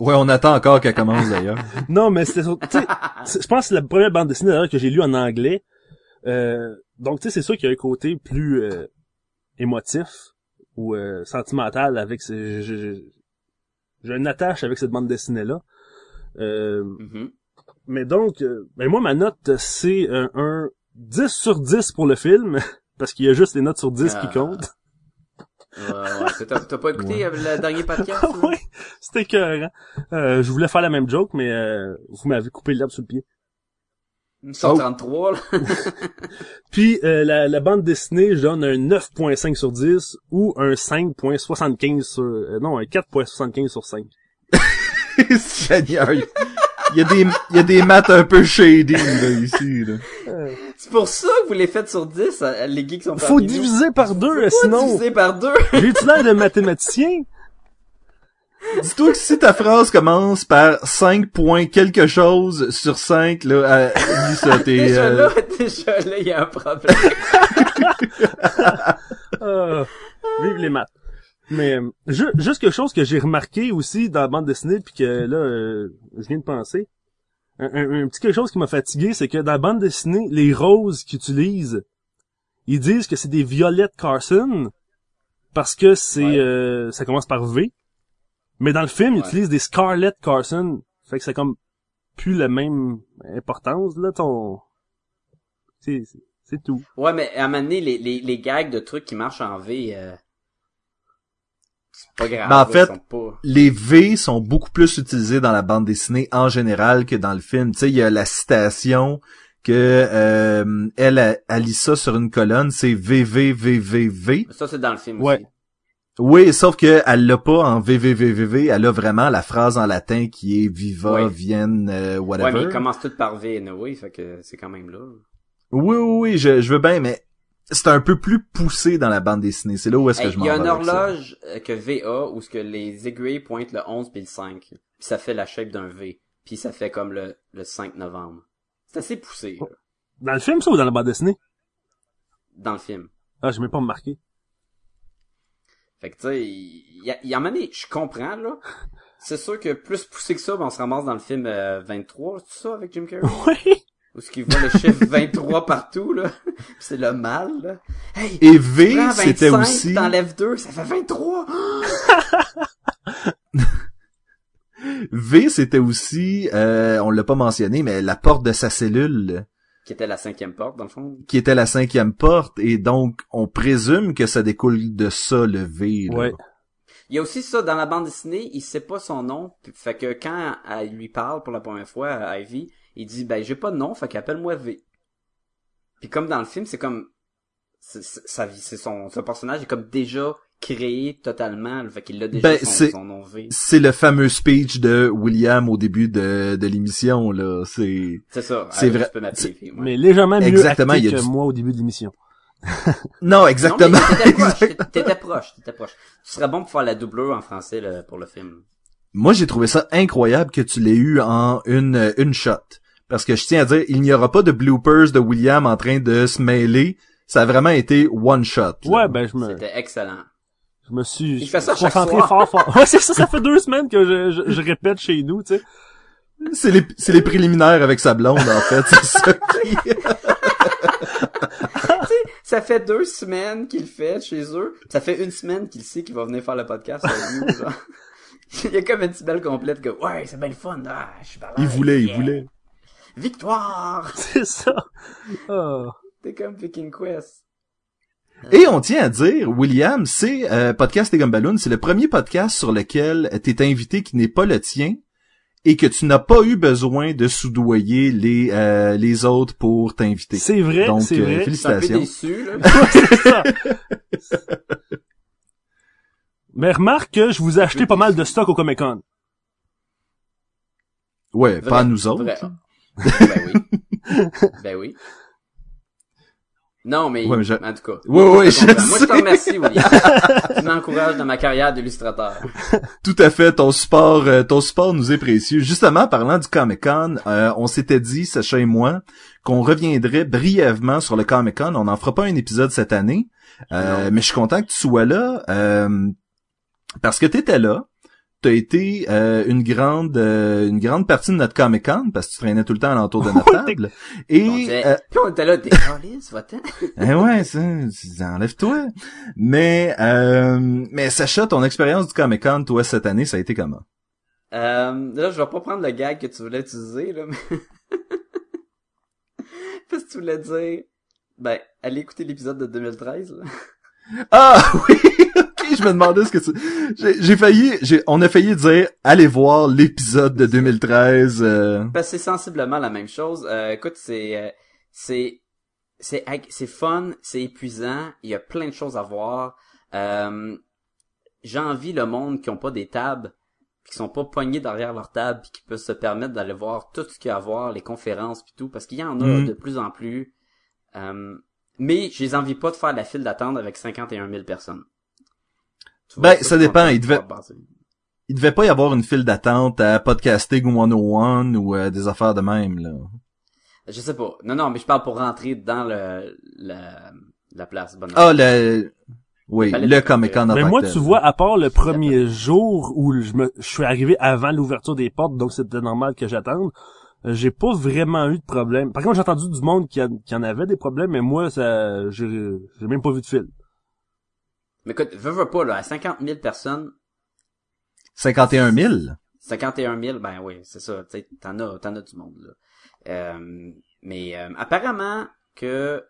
Ouais, on attend encore qu'elle commence d'ailleurs. Non, mais c'était je pense que c'est la première bande dessinée d'ailleurs que j'ai lue en anglais. Euh, donc tu sais, c'est sûr qu'il y a un côté plus euh, émotif ou euh, sentimental avec ce, je- je- j'ai une attache avec cette bande dessinée là. Euh, Mhm. mais donc, euh, ben moi ma note c'est un, un 10 sur 10 pour le film parce qu'il y a juste les notes sur 10 qui Ah. comptent. Ouais, ouais. T'as, pas écouté le dernier podcast? Ah ouais, c'était écœurant. Euh, je voulais faire la même joke mais euh, vous m'avez coupé l'herbe sous le pied. Sur Oh. 33, là. Puis euh, la, la bande dessinée, je donne un 9.5 sur 10 ou un 5.75 sur... euh, non, un 4.75 sur 5. Seigneur. Il y a des il y a des maths un peu shady là ici là. C'est pour ça que vous les faites sur 10, euh, les geeks sont Faut nous. diviser par deux, Faut sinon... diviser par deux. J'ai-tu l'air de mathématicien? Dis-toi que si ta phrase commence par 5 points quelque chose sur 5, là, dis ça, t'es... déjà euh, là, déjà là, il y a un problème. Euh, vive les maths. Mais euh, ju- juste quelque chose que j'ai remarqué aussi dans la bande dessinée, puis que là, euh, je viens de penser. Un, un- un petit quelque chose qui m'a fatigué, c'est que dans la bande dessinée, les roses qu'ils utilisent, ils disent que c'est des violettes Carson parce que c'est Ouais. euh, ça commence par V. Mais dans le film, ils utilisent des Scarlet Carson. Fait que c'est comme plus la même importance, là, ton... C'est tout. Ouais, mais à un moment donné, les, les, les gags de trucs qui marchent en V, euh, pas grave. Ben, en fait, pas... les V sont beaucoup plus utilisés dans la bande dessinée en général que dans le film. Tu sais, il y a la citation que euh, elle, a, elle lit ça sur une colonne, c'est VVVVV. Ça, c'est dans le film Ouais. aussi. Oui, sauf que elle l'a pas en VVVVV, elle a vraiment la phrase en latin qui est Viva, Ouais. Vienne, euh, whatever. Ouais, mais il commence tout par V, oui, fait que c'est quand même là. Oui, oui, oui, je, je veux bien, mais c'est un peu plus poussé dans la bande dessinée. C'est là où est-ce que Hey, je Il m'en y a vais une horloge euh, que VA où ce que les aiguilles pointent le 11 puis le 5. Puis ça fait la shape d'un V. Puis ça fait comme le, le 5 novembre. C'est assez poussé là, Dans le film, ça, ou dans la bande dessinée? dans le film. Ah, j'ai même pas remarqué. Fait que tu sais, il y, a- il y en a des, je comprends là. C'est sûr que plus poussé que ça, ben, on se ramasse dans le film euh, 23, c'est ça avec Jim Carrey? Oui. Où ce qu'il voit le chiffre 23 partout là. C'est le mal là. Hey, Et V, c'était 25, aussi... T'enlèves 2, ça fait 23! V, c'était aussi, euh, on l'a pas mentionné, mais la porte de sa cellule, Qui était la cinquième porte, dans le fond. qui était la cinquième porte, et donc, on présume que ça découle de ça, le V. là. Ouais. Il y a aussi ça, dans la bande dessinée, il sait pas son nom. Fait que quand elle lui parle pour la première fois à Ivy, il dit, ben, j'ai pas de nom, fait qu'appelle-moi V. Puis comme dans le film, c'est comme, sa vie, c'est son, son personnage est comme déjà créé totalement, le fait qu'il a déjà Ben, son, nom V. C'est le fameux speech de William au début de, de l'émission, là. C'est... C'est ça. c'est euh, vrai- V, ouais. Mais légèrement mieux Exactement, acté il y a que du- moi au début de l'émission. Non, exactement. T'étais proche, t'étais- t'étais proche, t'étais proche. Tu serais bon pour faire la doubleur en français, là, pour le film. Moi, j'ai trouvé ça incroyable que tu l'aies eu en une, une shot. Parce que je tiens à dire, il n'y aura pas de bloopers de William en train de se mêler. Ça a vraiment été one shot. là. Ouais, ben je me, C'était excellent. je me suis Il fait ça chaque concentré soir. fort fort. Ouais, c'est ça, ça fait deux semaines que je, je, je répète chez nous, tu sais. C'est les, c'est les préliminaires avec sa blonde, en fait. C'est ça qui... Ça fait deux semaines qu'il le fait chez eux. Ça fait une semaine qu'il sait qu'il va venir faire le podcast avec nous, genre. Il y a comme une petite belle complète que, ouais, c'est bien le fun, ah, je suis pas Il voulait, il voulait. Victoire! C'est ça. Ah. T'es comme Picking Quest. Et on tient à dire, William, c'est euh, Podcast et Gumballoon, c'est le premier podcast sur lequel t'es invité qui n'est pas le tien et que tu n'as pas eu besoin de soudoyer les euh, les autres pour t'inviter. C'est vrai, Donc, c'est euh, vrai. Je suis un peu félicitations. déçu, là. c'est ça. Mais remarque que je vous ai acheté pas mal de stock au Comic Con. Ouais, pas à nous autres. Vrai. ben oui. ben oui. Non, mais, Ouais, mais je- en tout cas. Ouais, ouais, je Moi, je te remercie, William. tu m'encourages dans ma carrière d'illustrateur. Tout à fait, ton support, euh, ton support nous est précieux. Justement, parlant du Comic Con, euh, on s'était dit, Sacha et moi, qu'on reviendrait brièvement sur le Comic Con. On n'en fera pas un épisode cette année, euh, mais je suis content que tu sois là euh, parce que t'étais là. T'as été euh, une grande euh, une grande partie de notre Comic Con parce que tu traînais tout le temps alentour de notre table. On Et disait, euh, puis on était là, t'es va-t'en. eh ouais, ça, ça, enlève-toi. Mais euh, mais Sacha, ton expérience du Comic Con, toi cette année, ça a été comment? Euh, là, je vais pas prendre le gag que tu voulais utiliser, là, mais... Parce que tu voulais dire... Ben, allez écouter l'épisode de 2013, là. Ah oui, je me demandais ce que tu... J'ai failli, on a failli dire, allez voir l'épisode de 2013. euh, Parce que c'est sensiblement la même chose. Euh, écoute, c'est... euh, c'est... C'est c'est fun, c'est épuisant, il y a plein de choses à voir. Euh, J'envie le monde qui ont pas des tables, puis qui sont pas poignés derrière leur table, puis qui peuvent se permettre d'aller voir tout ce qu'il y a à voir, les conférences puis tout, parce qu'il y en a Mhm. de plus en plus. Euh, mais je les envie pas de faire la file d'attente avec 51 000 personnes. Ben, ça dépend, il devait- il devait pas y avoir une file d'attente à Podcasting 101 ou euh, des affaires de même, là. Je sais pas. Non, non, mais je parle pour rentrer dans le, la, la place. Bonne Ah, le... Oui, le Comic Con en Mais moi, tu vois, à part le premier jour où je me, je suis arrivé avant l'ouverture des portes, donc c'était normal que j'attende, euh, j'ai pas vraiment eu de problème. Par contre, j'ai entendu du monde qui, a- qui en avait des problèmes, mais moi, ça, j'ai j'ai même pas vu de fil. Mais écoute, veux, veux pas, là, à 50 000 personnes, 51 000? 51 000, ben oui, c'est ça, tu sais, t'en as, t'en as du monde, là. Euh, mais euh, apparemment que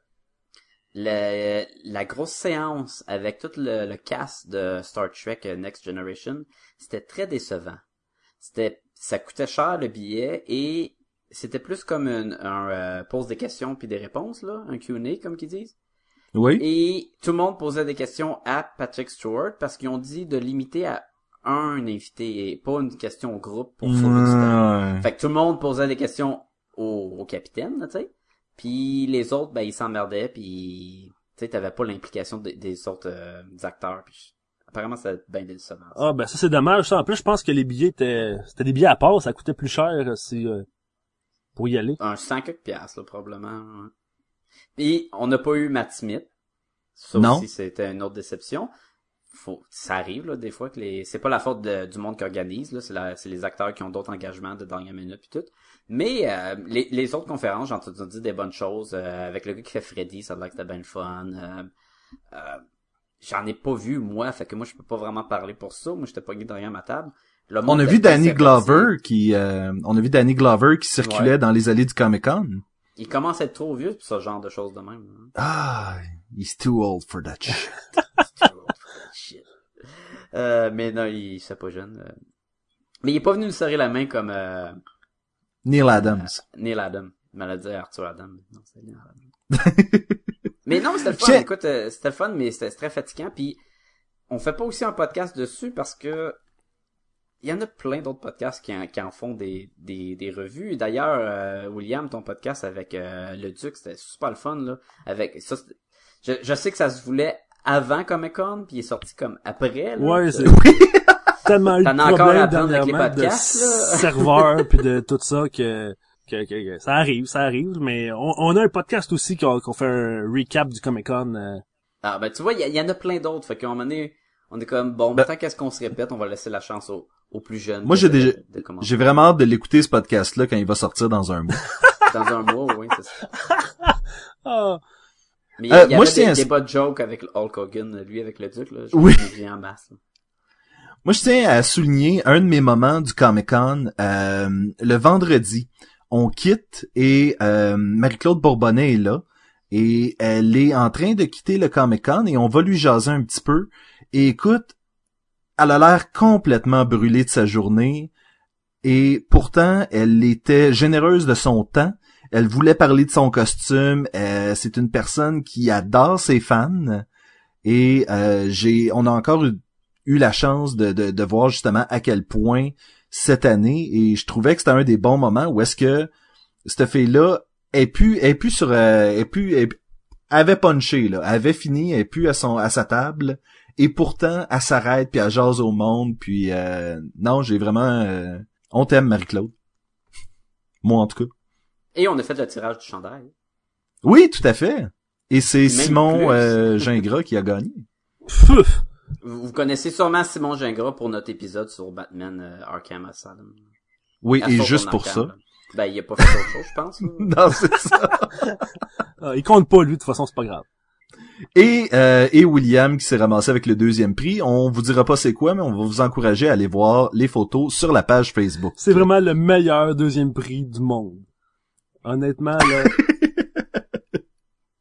le- la grosse séance avec tout le, le cast de Star Trek Next Generation, c'était très décevant. C'était, ça coûtait cher le billet et c'était plus comme une, un euh, pose des questions puis des réponses là, un Q&A comme qu'ils disent. Oui. Et tout le monde posait des questions à Patrick Stewart parce qu'ils ont dit de limiter à un invité et pas une question au groupe pour sauver du temps. Ouais. Fait que tout le monde posait des questions au, au capitaine, là, tu sais. Puis les autres, ben, ils s'emmerdaient, puis tu sais, t'avais pas l'implication des, des autres euh, acteurs. Puis apparemment, c'était bien décevant. ça. Ah ben ça c'est dommage. Ça. En plus, je pense que les billets étaient c'était des billets à part, ça coûtait plus cher euh, si euh, pour y aller. Un 100 quelques piastres, là, probablement. ouais. Puis on n'a pas eu Matt Smith. Ça Non. aussi, c'était une autre déception. Faut, ça arrive, là, des fois que les, c'est pas la faute de- du monde qui organise, là, c'est la, c'est les acteurs qui ont d'autres engagements de dernière minute puis tout. Mais, euh, les, les autres conférences, j'en ai dit des bonnes choses, euh, avec le gars qui fait Freddy, ça a l'air que c'était bien le fun. Euh, euh, j'en ai pas vu, moi, fait que moi, je peux pas vraiment parler pour ça. Moi, j'étais pas derrière ma table. Le On a vu Danny. Glover qui, euh, on a vu Danny Glover qui circulait Ouais. dans les allées du Comic Con. Il commence à être trop vieux pour ce genre de choses de même. hein. Ah, he's too old for that shit. Shit. Euh, mais non, il c'est pas jeune. euh. Mais il est pas venu nous serrer la main comme euh, Neil Adams. Neil Adam. Il m'a dit Arthur Adam. Non, c'est Neil Adam. mais non, c'était le fun. Écoute, euh, c'était le fun, mais c'était très fatigant. Puis on fait pas aussi un podcast dessus parce que il y en a plein d'autres podcasts qui en, qui en font des, des, des revues. D'ailleurs, euh, William, ton podcast avec euh, le Duc, c'était super le fun là. Avec ça, je, je sais que ça se voulait avant Comic Con, puis il est sorti comme après. Là, Ouais, c'est tellement eu de problèmes avec les de podcasts, là. serveurs puis de tout ça que, que, que- que ça arrive, ça arrive, mais on, on a un podcast aussi qu'on qu'on fait un recap du Comic Con. euh. Ah ben tu vois, il y, y en a plein d'autres. Fait qu'à un moment donné, on est comme bon, Ben- tant qu'est-ce qu'on se répète, on va laisser la chance aux, aux plus jeunes. Moi, de- j'ai de- déjà- de- de. J'ai vraiment hâte de l'écouter ce podcast-là quand il va sortir dans un mois. Dans un mois, oui, c'est ça. Ah, Mais il y, Euh, y moi, avait je tiens des, à- des bas jokes avec Hulk Hogan, lui avec le Duc, là. Je Oui. en masse. Moi, je tiens à souligner un de mes moments du Comic-Con. euh, le vendredi, on quitte et euh, Marie-Claude Bourbonnais est là. Et elle est en train de quitter le Comic-Con et on va lui jaser un petit peu. Et écoute, elle a l'air complètement brûlée de sa journée. Et pourtant, elle était généreuse de son temps. Elle voulait parler de son costume. Euh, c'est une personne qui adore ses fans. Et euh, j'ai, on a encore eu, la chance de, de, de voir justement à quel point cette année, et je trouvais que c'était un des bons moments où est-ce que cette fille-là est plus, est plus sur, euh, est plus, est- avait punché là, avait fini, est plus à son, à sa table, et pourtant elle s'arrête puis elle jase au monde, puis euh, non, j'ai vraiment, euh, on t'aime Marie-Claude, moi en tout cas. Et on a fait le tirage du chandail. Oui, tout à fait. Et c'est Simon euh, Gingras qui a gagné. pfff. Vous, connaissez sûrement Simon Gingras pour notre épisode sur Batman euh, Arkham Asylum. Oui, et juste pour Arkham, ça. Ben, il a pas fait autre chose, je pense. Non, c'est ça. Ah, il compte pas lui, de toute façon c'est pas grave. Et, euh, et William qui s'est ramassé avec le deuxième prix. On vous dira pas c'est quoi, mais on va vous encourager à aller voir les photos sur la page Facebook. C'est vraiment le meilleur deuxième prix du monde. Honnêtement, là,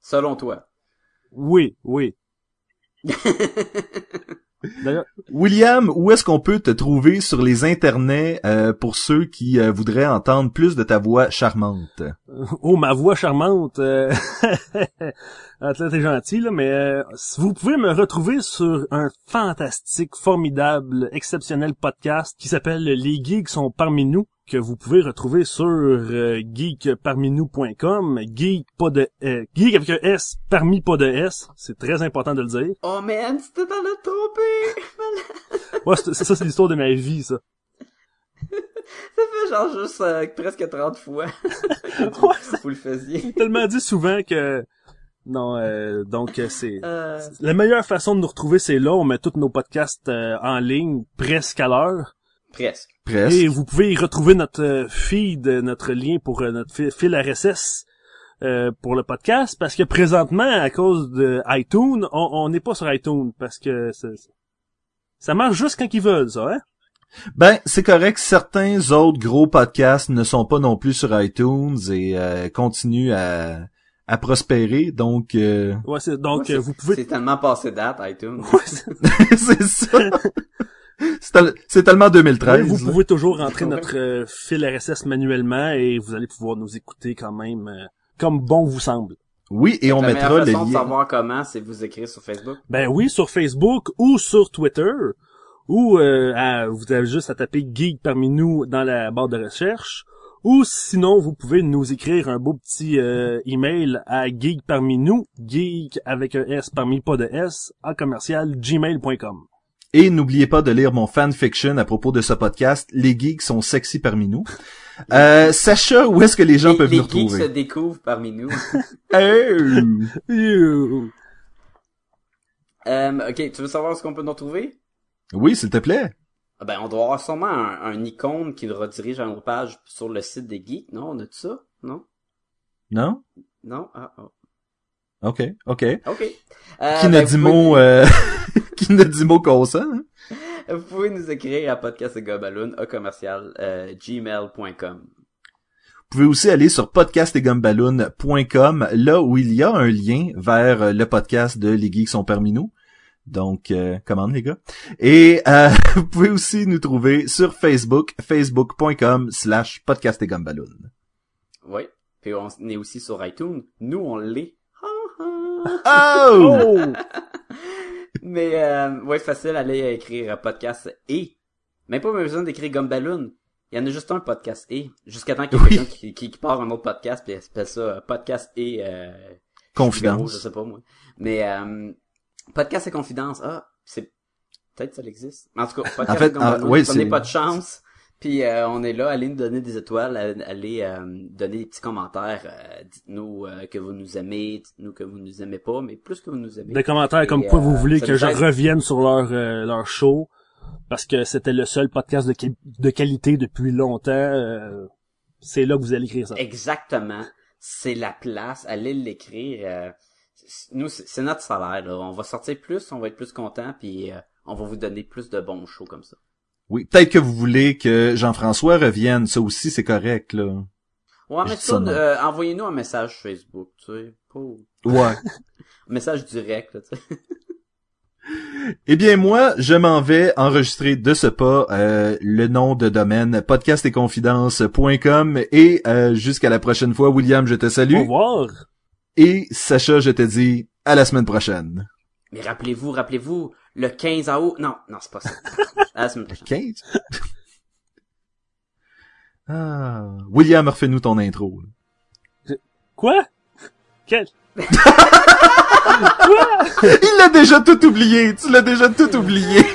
Selon toi. oui, oui. D'ailleurs, William, où est-ce qu'on peut te trouver sur les internets euh, pour ceux qui euh, voudraient entendre plus de ta voix charmante? oh ma voix charmante, euh... Ah, là, t'es gentil là, mais euh, vous pouvez me retrouver sur un fantastique, formidable, exceptionnel podcast qui s'appelle Les Geeks sont parmi nous, que vous pouvez retrouver sur euh, geekparminous.com, geek pas de euh, geek avec un S, parmi pas de S, c'est très important de le dire. Oh man, c'était dans le trompé! Ouais, c'est ça, c'est l'histoire de ma vie, ça. Ça fait genre juste euh, presque 30 fois Ouais, que vous le faisiez. tellement dit souvent que non, euh, donc euh, c'est Euh, La meilleure façon de nous retrouver, c'est là. On met tous nos podcasts euh, en ligne presque à l'heure. presque. Presque. Et vous pouvez y retrouver notre euh, feed, euh, notre lien pour euh, notre fi- fil RSS euh, pour le podcast. Parce que présentement, à cause de iTunes, on on n'est pas sur iTunes. Parce que ça, ça marche juste quand ils veulent, ça. Hein? Ben, c'est correct. Certains autres gros podcasts ne sont pas non plus sur iTunes et euh, continuent à, à prospérer. Donc, euh, Ouais, c'est- donc, Ouais, euh, vous pouvez... C'est tellement passé date, iTunes. Ouais, c'est- ça. c'est tel- c'est tellement Ouais, 2013. vous là. pouvez toujours rentrer notre euh, fil RSS manuellement et vous allez pouvoir nous écouter quand même euh, comme bon vous semble. Oui, et on la mettra le façon de lien. savoir comment, c'est vous écrire sur Facebook. Ben oui, sur Facebook ou sur Twitter. Ou euh, à- vous avez juste à taper Geek parmi nous dans la barre de recherche. Ou sinon, vous pouvez nous écrire un beau petit euh, email à geek parmi nous, geek avec un S parmi pas de S, en commercial gmail.com. Et n'oubliez pas de lire mon fanfiction à propos de ce podcast. Les geeks sont sexy parmi nous. Euh, Sacha, où est-ce que les gens les peuvent les nous geeks se retrouver? découvrent parmi nous. You. Euh, ok, tu veux savoir ce qu'on peut nous retrouver? Oui, s'il te plaît. Ah Ben, on doit avoir sûrement un, un icône qui le redirige à notre page sur le site des geeks. Non, on a tout ça? Non? Non? Non? Ah, ah. Ok, ok. Ok. Euh, Qui ben, ne vous dit pouvez- mot, euh, qui ne dit mot consent, hein? Vous pouvez nous écrire à podcastgobaloon à commercial euh, gmail.com. Vous pouvez aussi aller sur podcastetgumballoon.com, là où il y a un lien vers euh, le podcast de Les Geeks sont parmi nous. Donc, euh, commande les gars. Et euh, vous pouvez aussi nous trouver sur Facebook, facebook.com slash podcastetgumballoon. Oui. Puis on est aussi sur iTunes. Nous, on l'est. Oh! Mais euh, ouais, facile, aller écrire euh, podcast et. Même pas besoin d'écrire Gumballoon. Il y en a juste un podcast et. Jusqu'à temps qu'il y ait Oui. quelqu'un qui, qui, qui part un autre podcast puis il appelle ça euh, podcast et euh, Confidence. Je sais pas moi. Mais euh, podcast et confidence. Ah, c'est peut-être ça existe. En tout cas, podcast En fait, et Gumballoon. ah, c'est- pas de chance. Puis euh, on est là, allez nous donner des étoiles, euh, allez euh, donner des petits commentaires, euh, dites-nous euh, que vous nous aimez, dites-nous que vous nous aimez pas, mais plus que vous nous aimez. Des commentaires comme quoi euh, vous voulez ça que je revienne sur leur euh, leur show parce que c'était le seul podcast de, de qualité depuis longtemps. euh, c'est là que vous allez écrire ça. Exactement. C'est la place. Allez l'écrire. Nous, c'est notre salaire. Là. On va sortir plus, on va être plus content, puis euh, on va vous donner plus de bons shows comme ça. Oui, peut-être que vous voulez que Jean-François revienne, ça aussi c'est correct, là. Ouais, mais ça, euh, envoyez-nous un message Facebook, tu sais. Pas... Ouais. Un message direct, là, tu sais. Eh bien moi, je m'en vais enregistrer de ce pas euh, le nom de domaine podcastetconfidences.com et euh, jusqu'à la prochaine fois, William, je te Au salue revoir. Et Sacha, je te dis à la semaine prochaine. Mais rappelez-vous, rappelez-vous, le 15 août... Non, non, c'est pas ça. À la semaine prochaine. 15? ah, William, refais-nous ton intro. Quoi? Quel? Il l'a déjà tout oublié, tu l'as déjà tout oublié.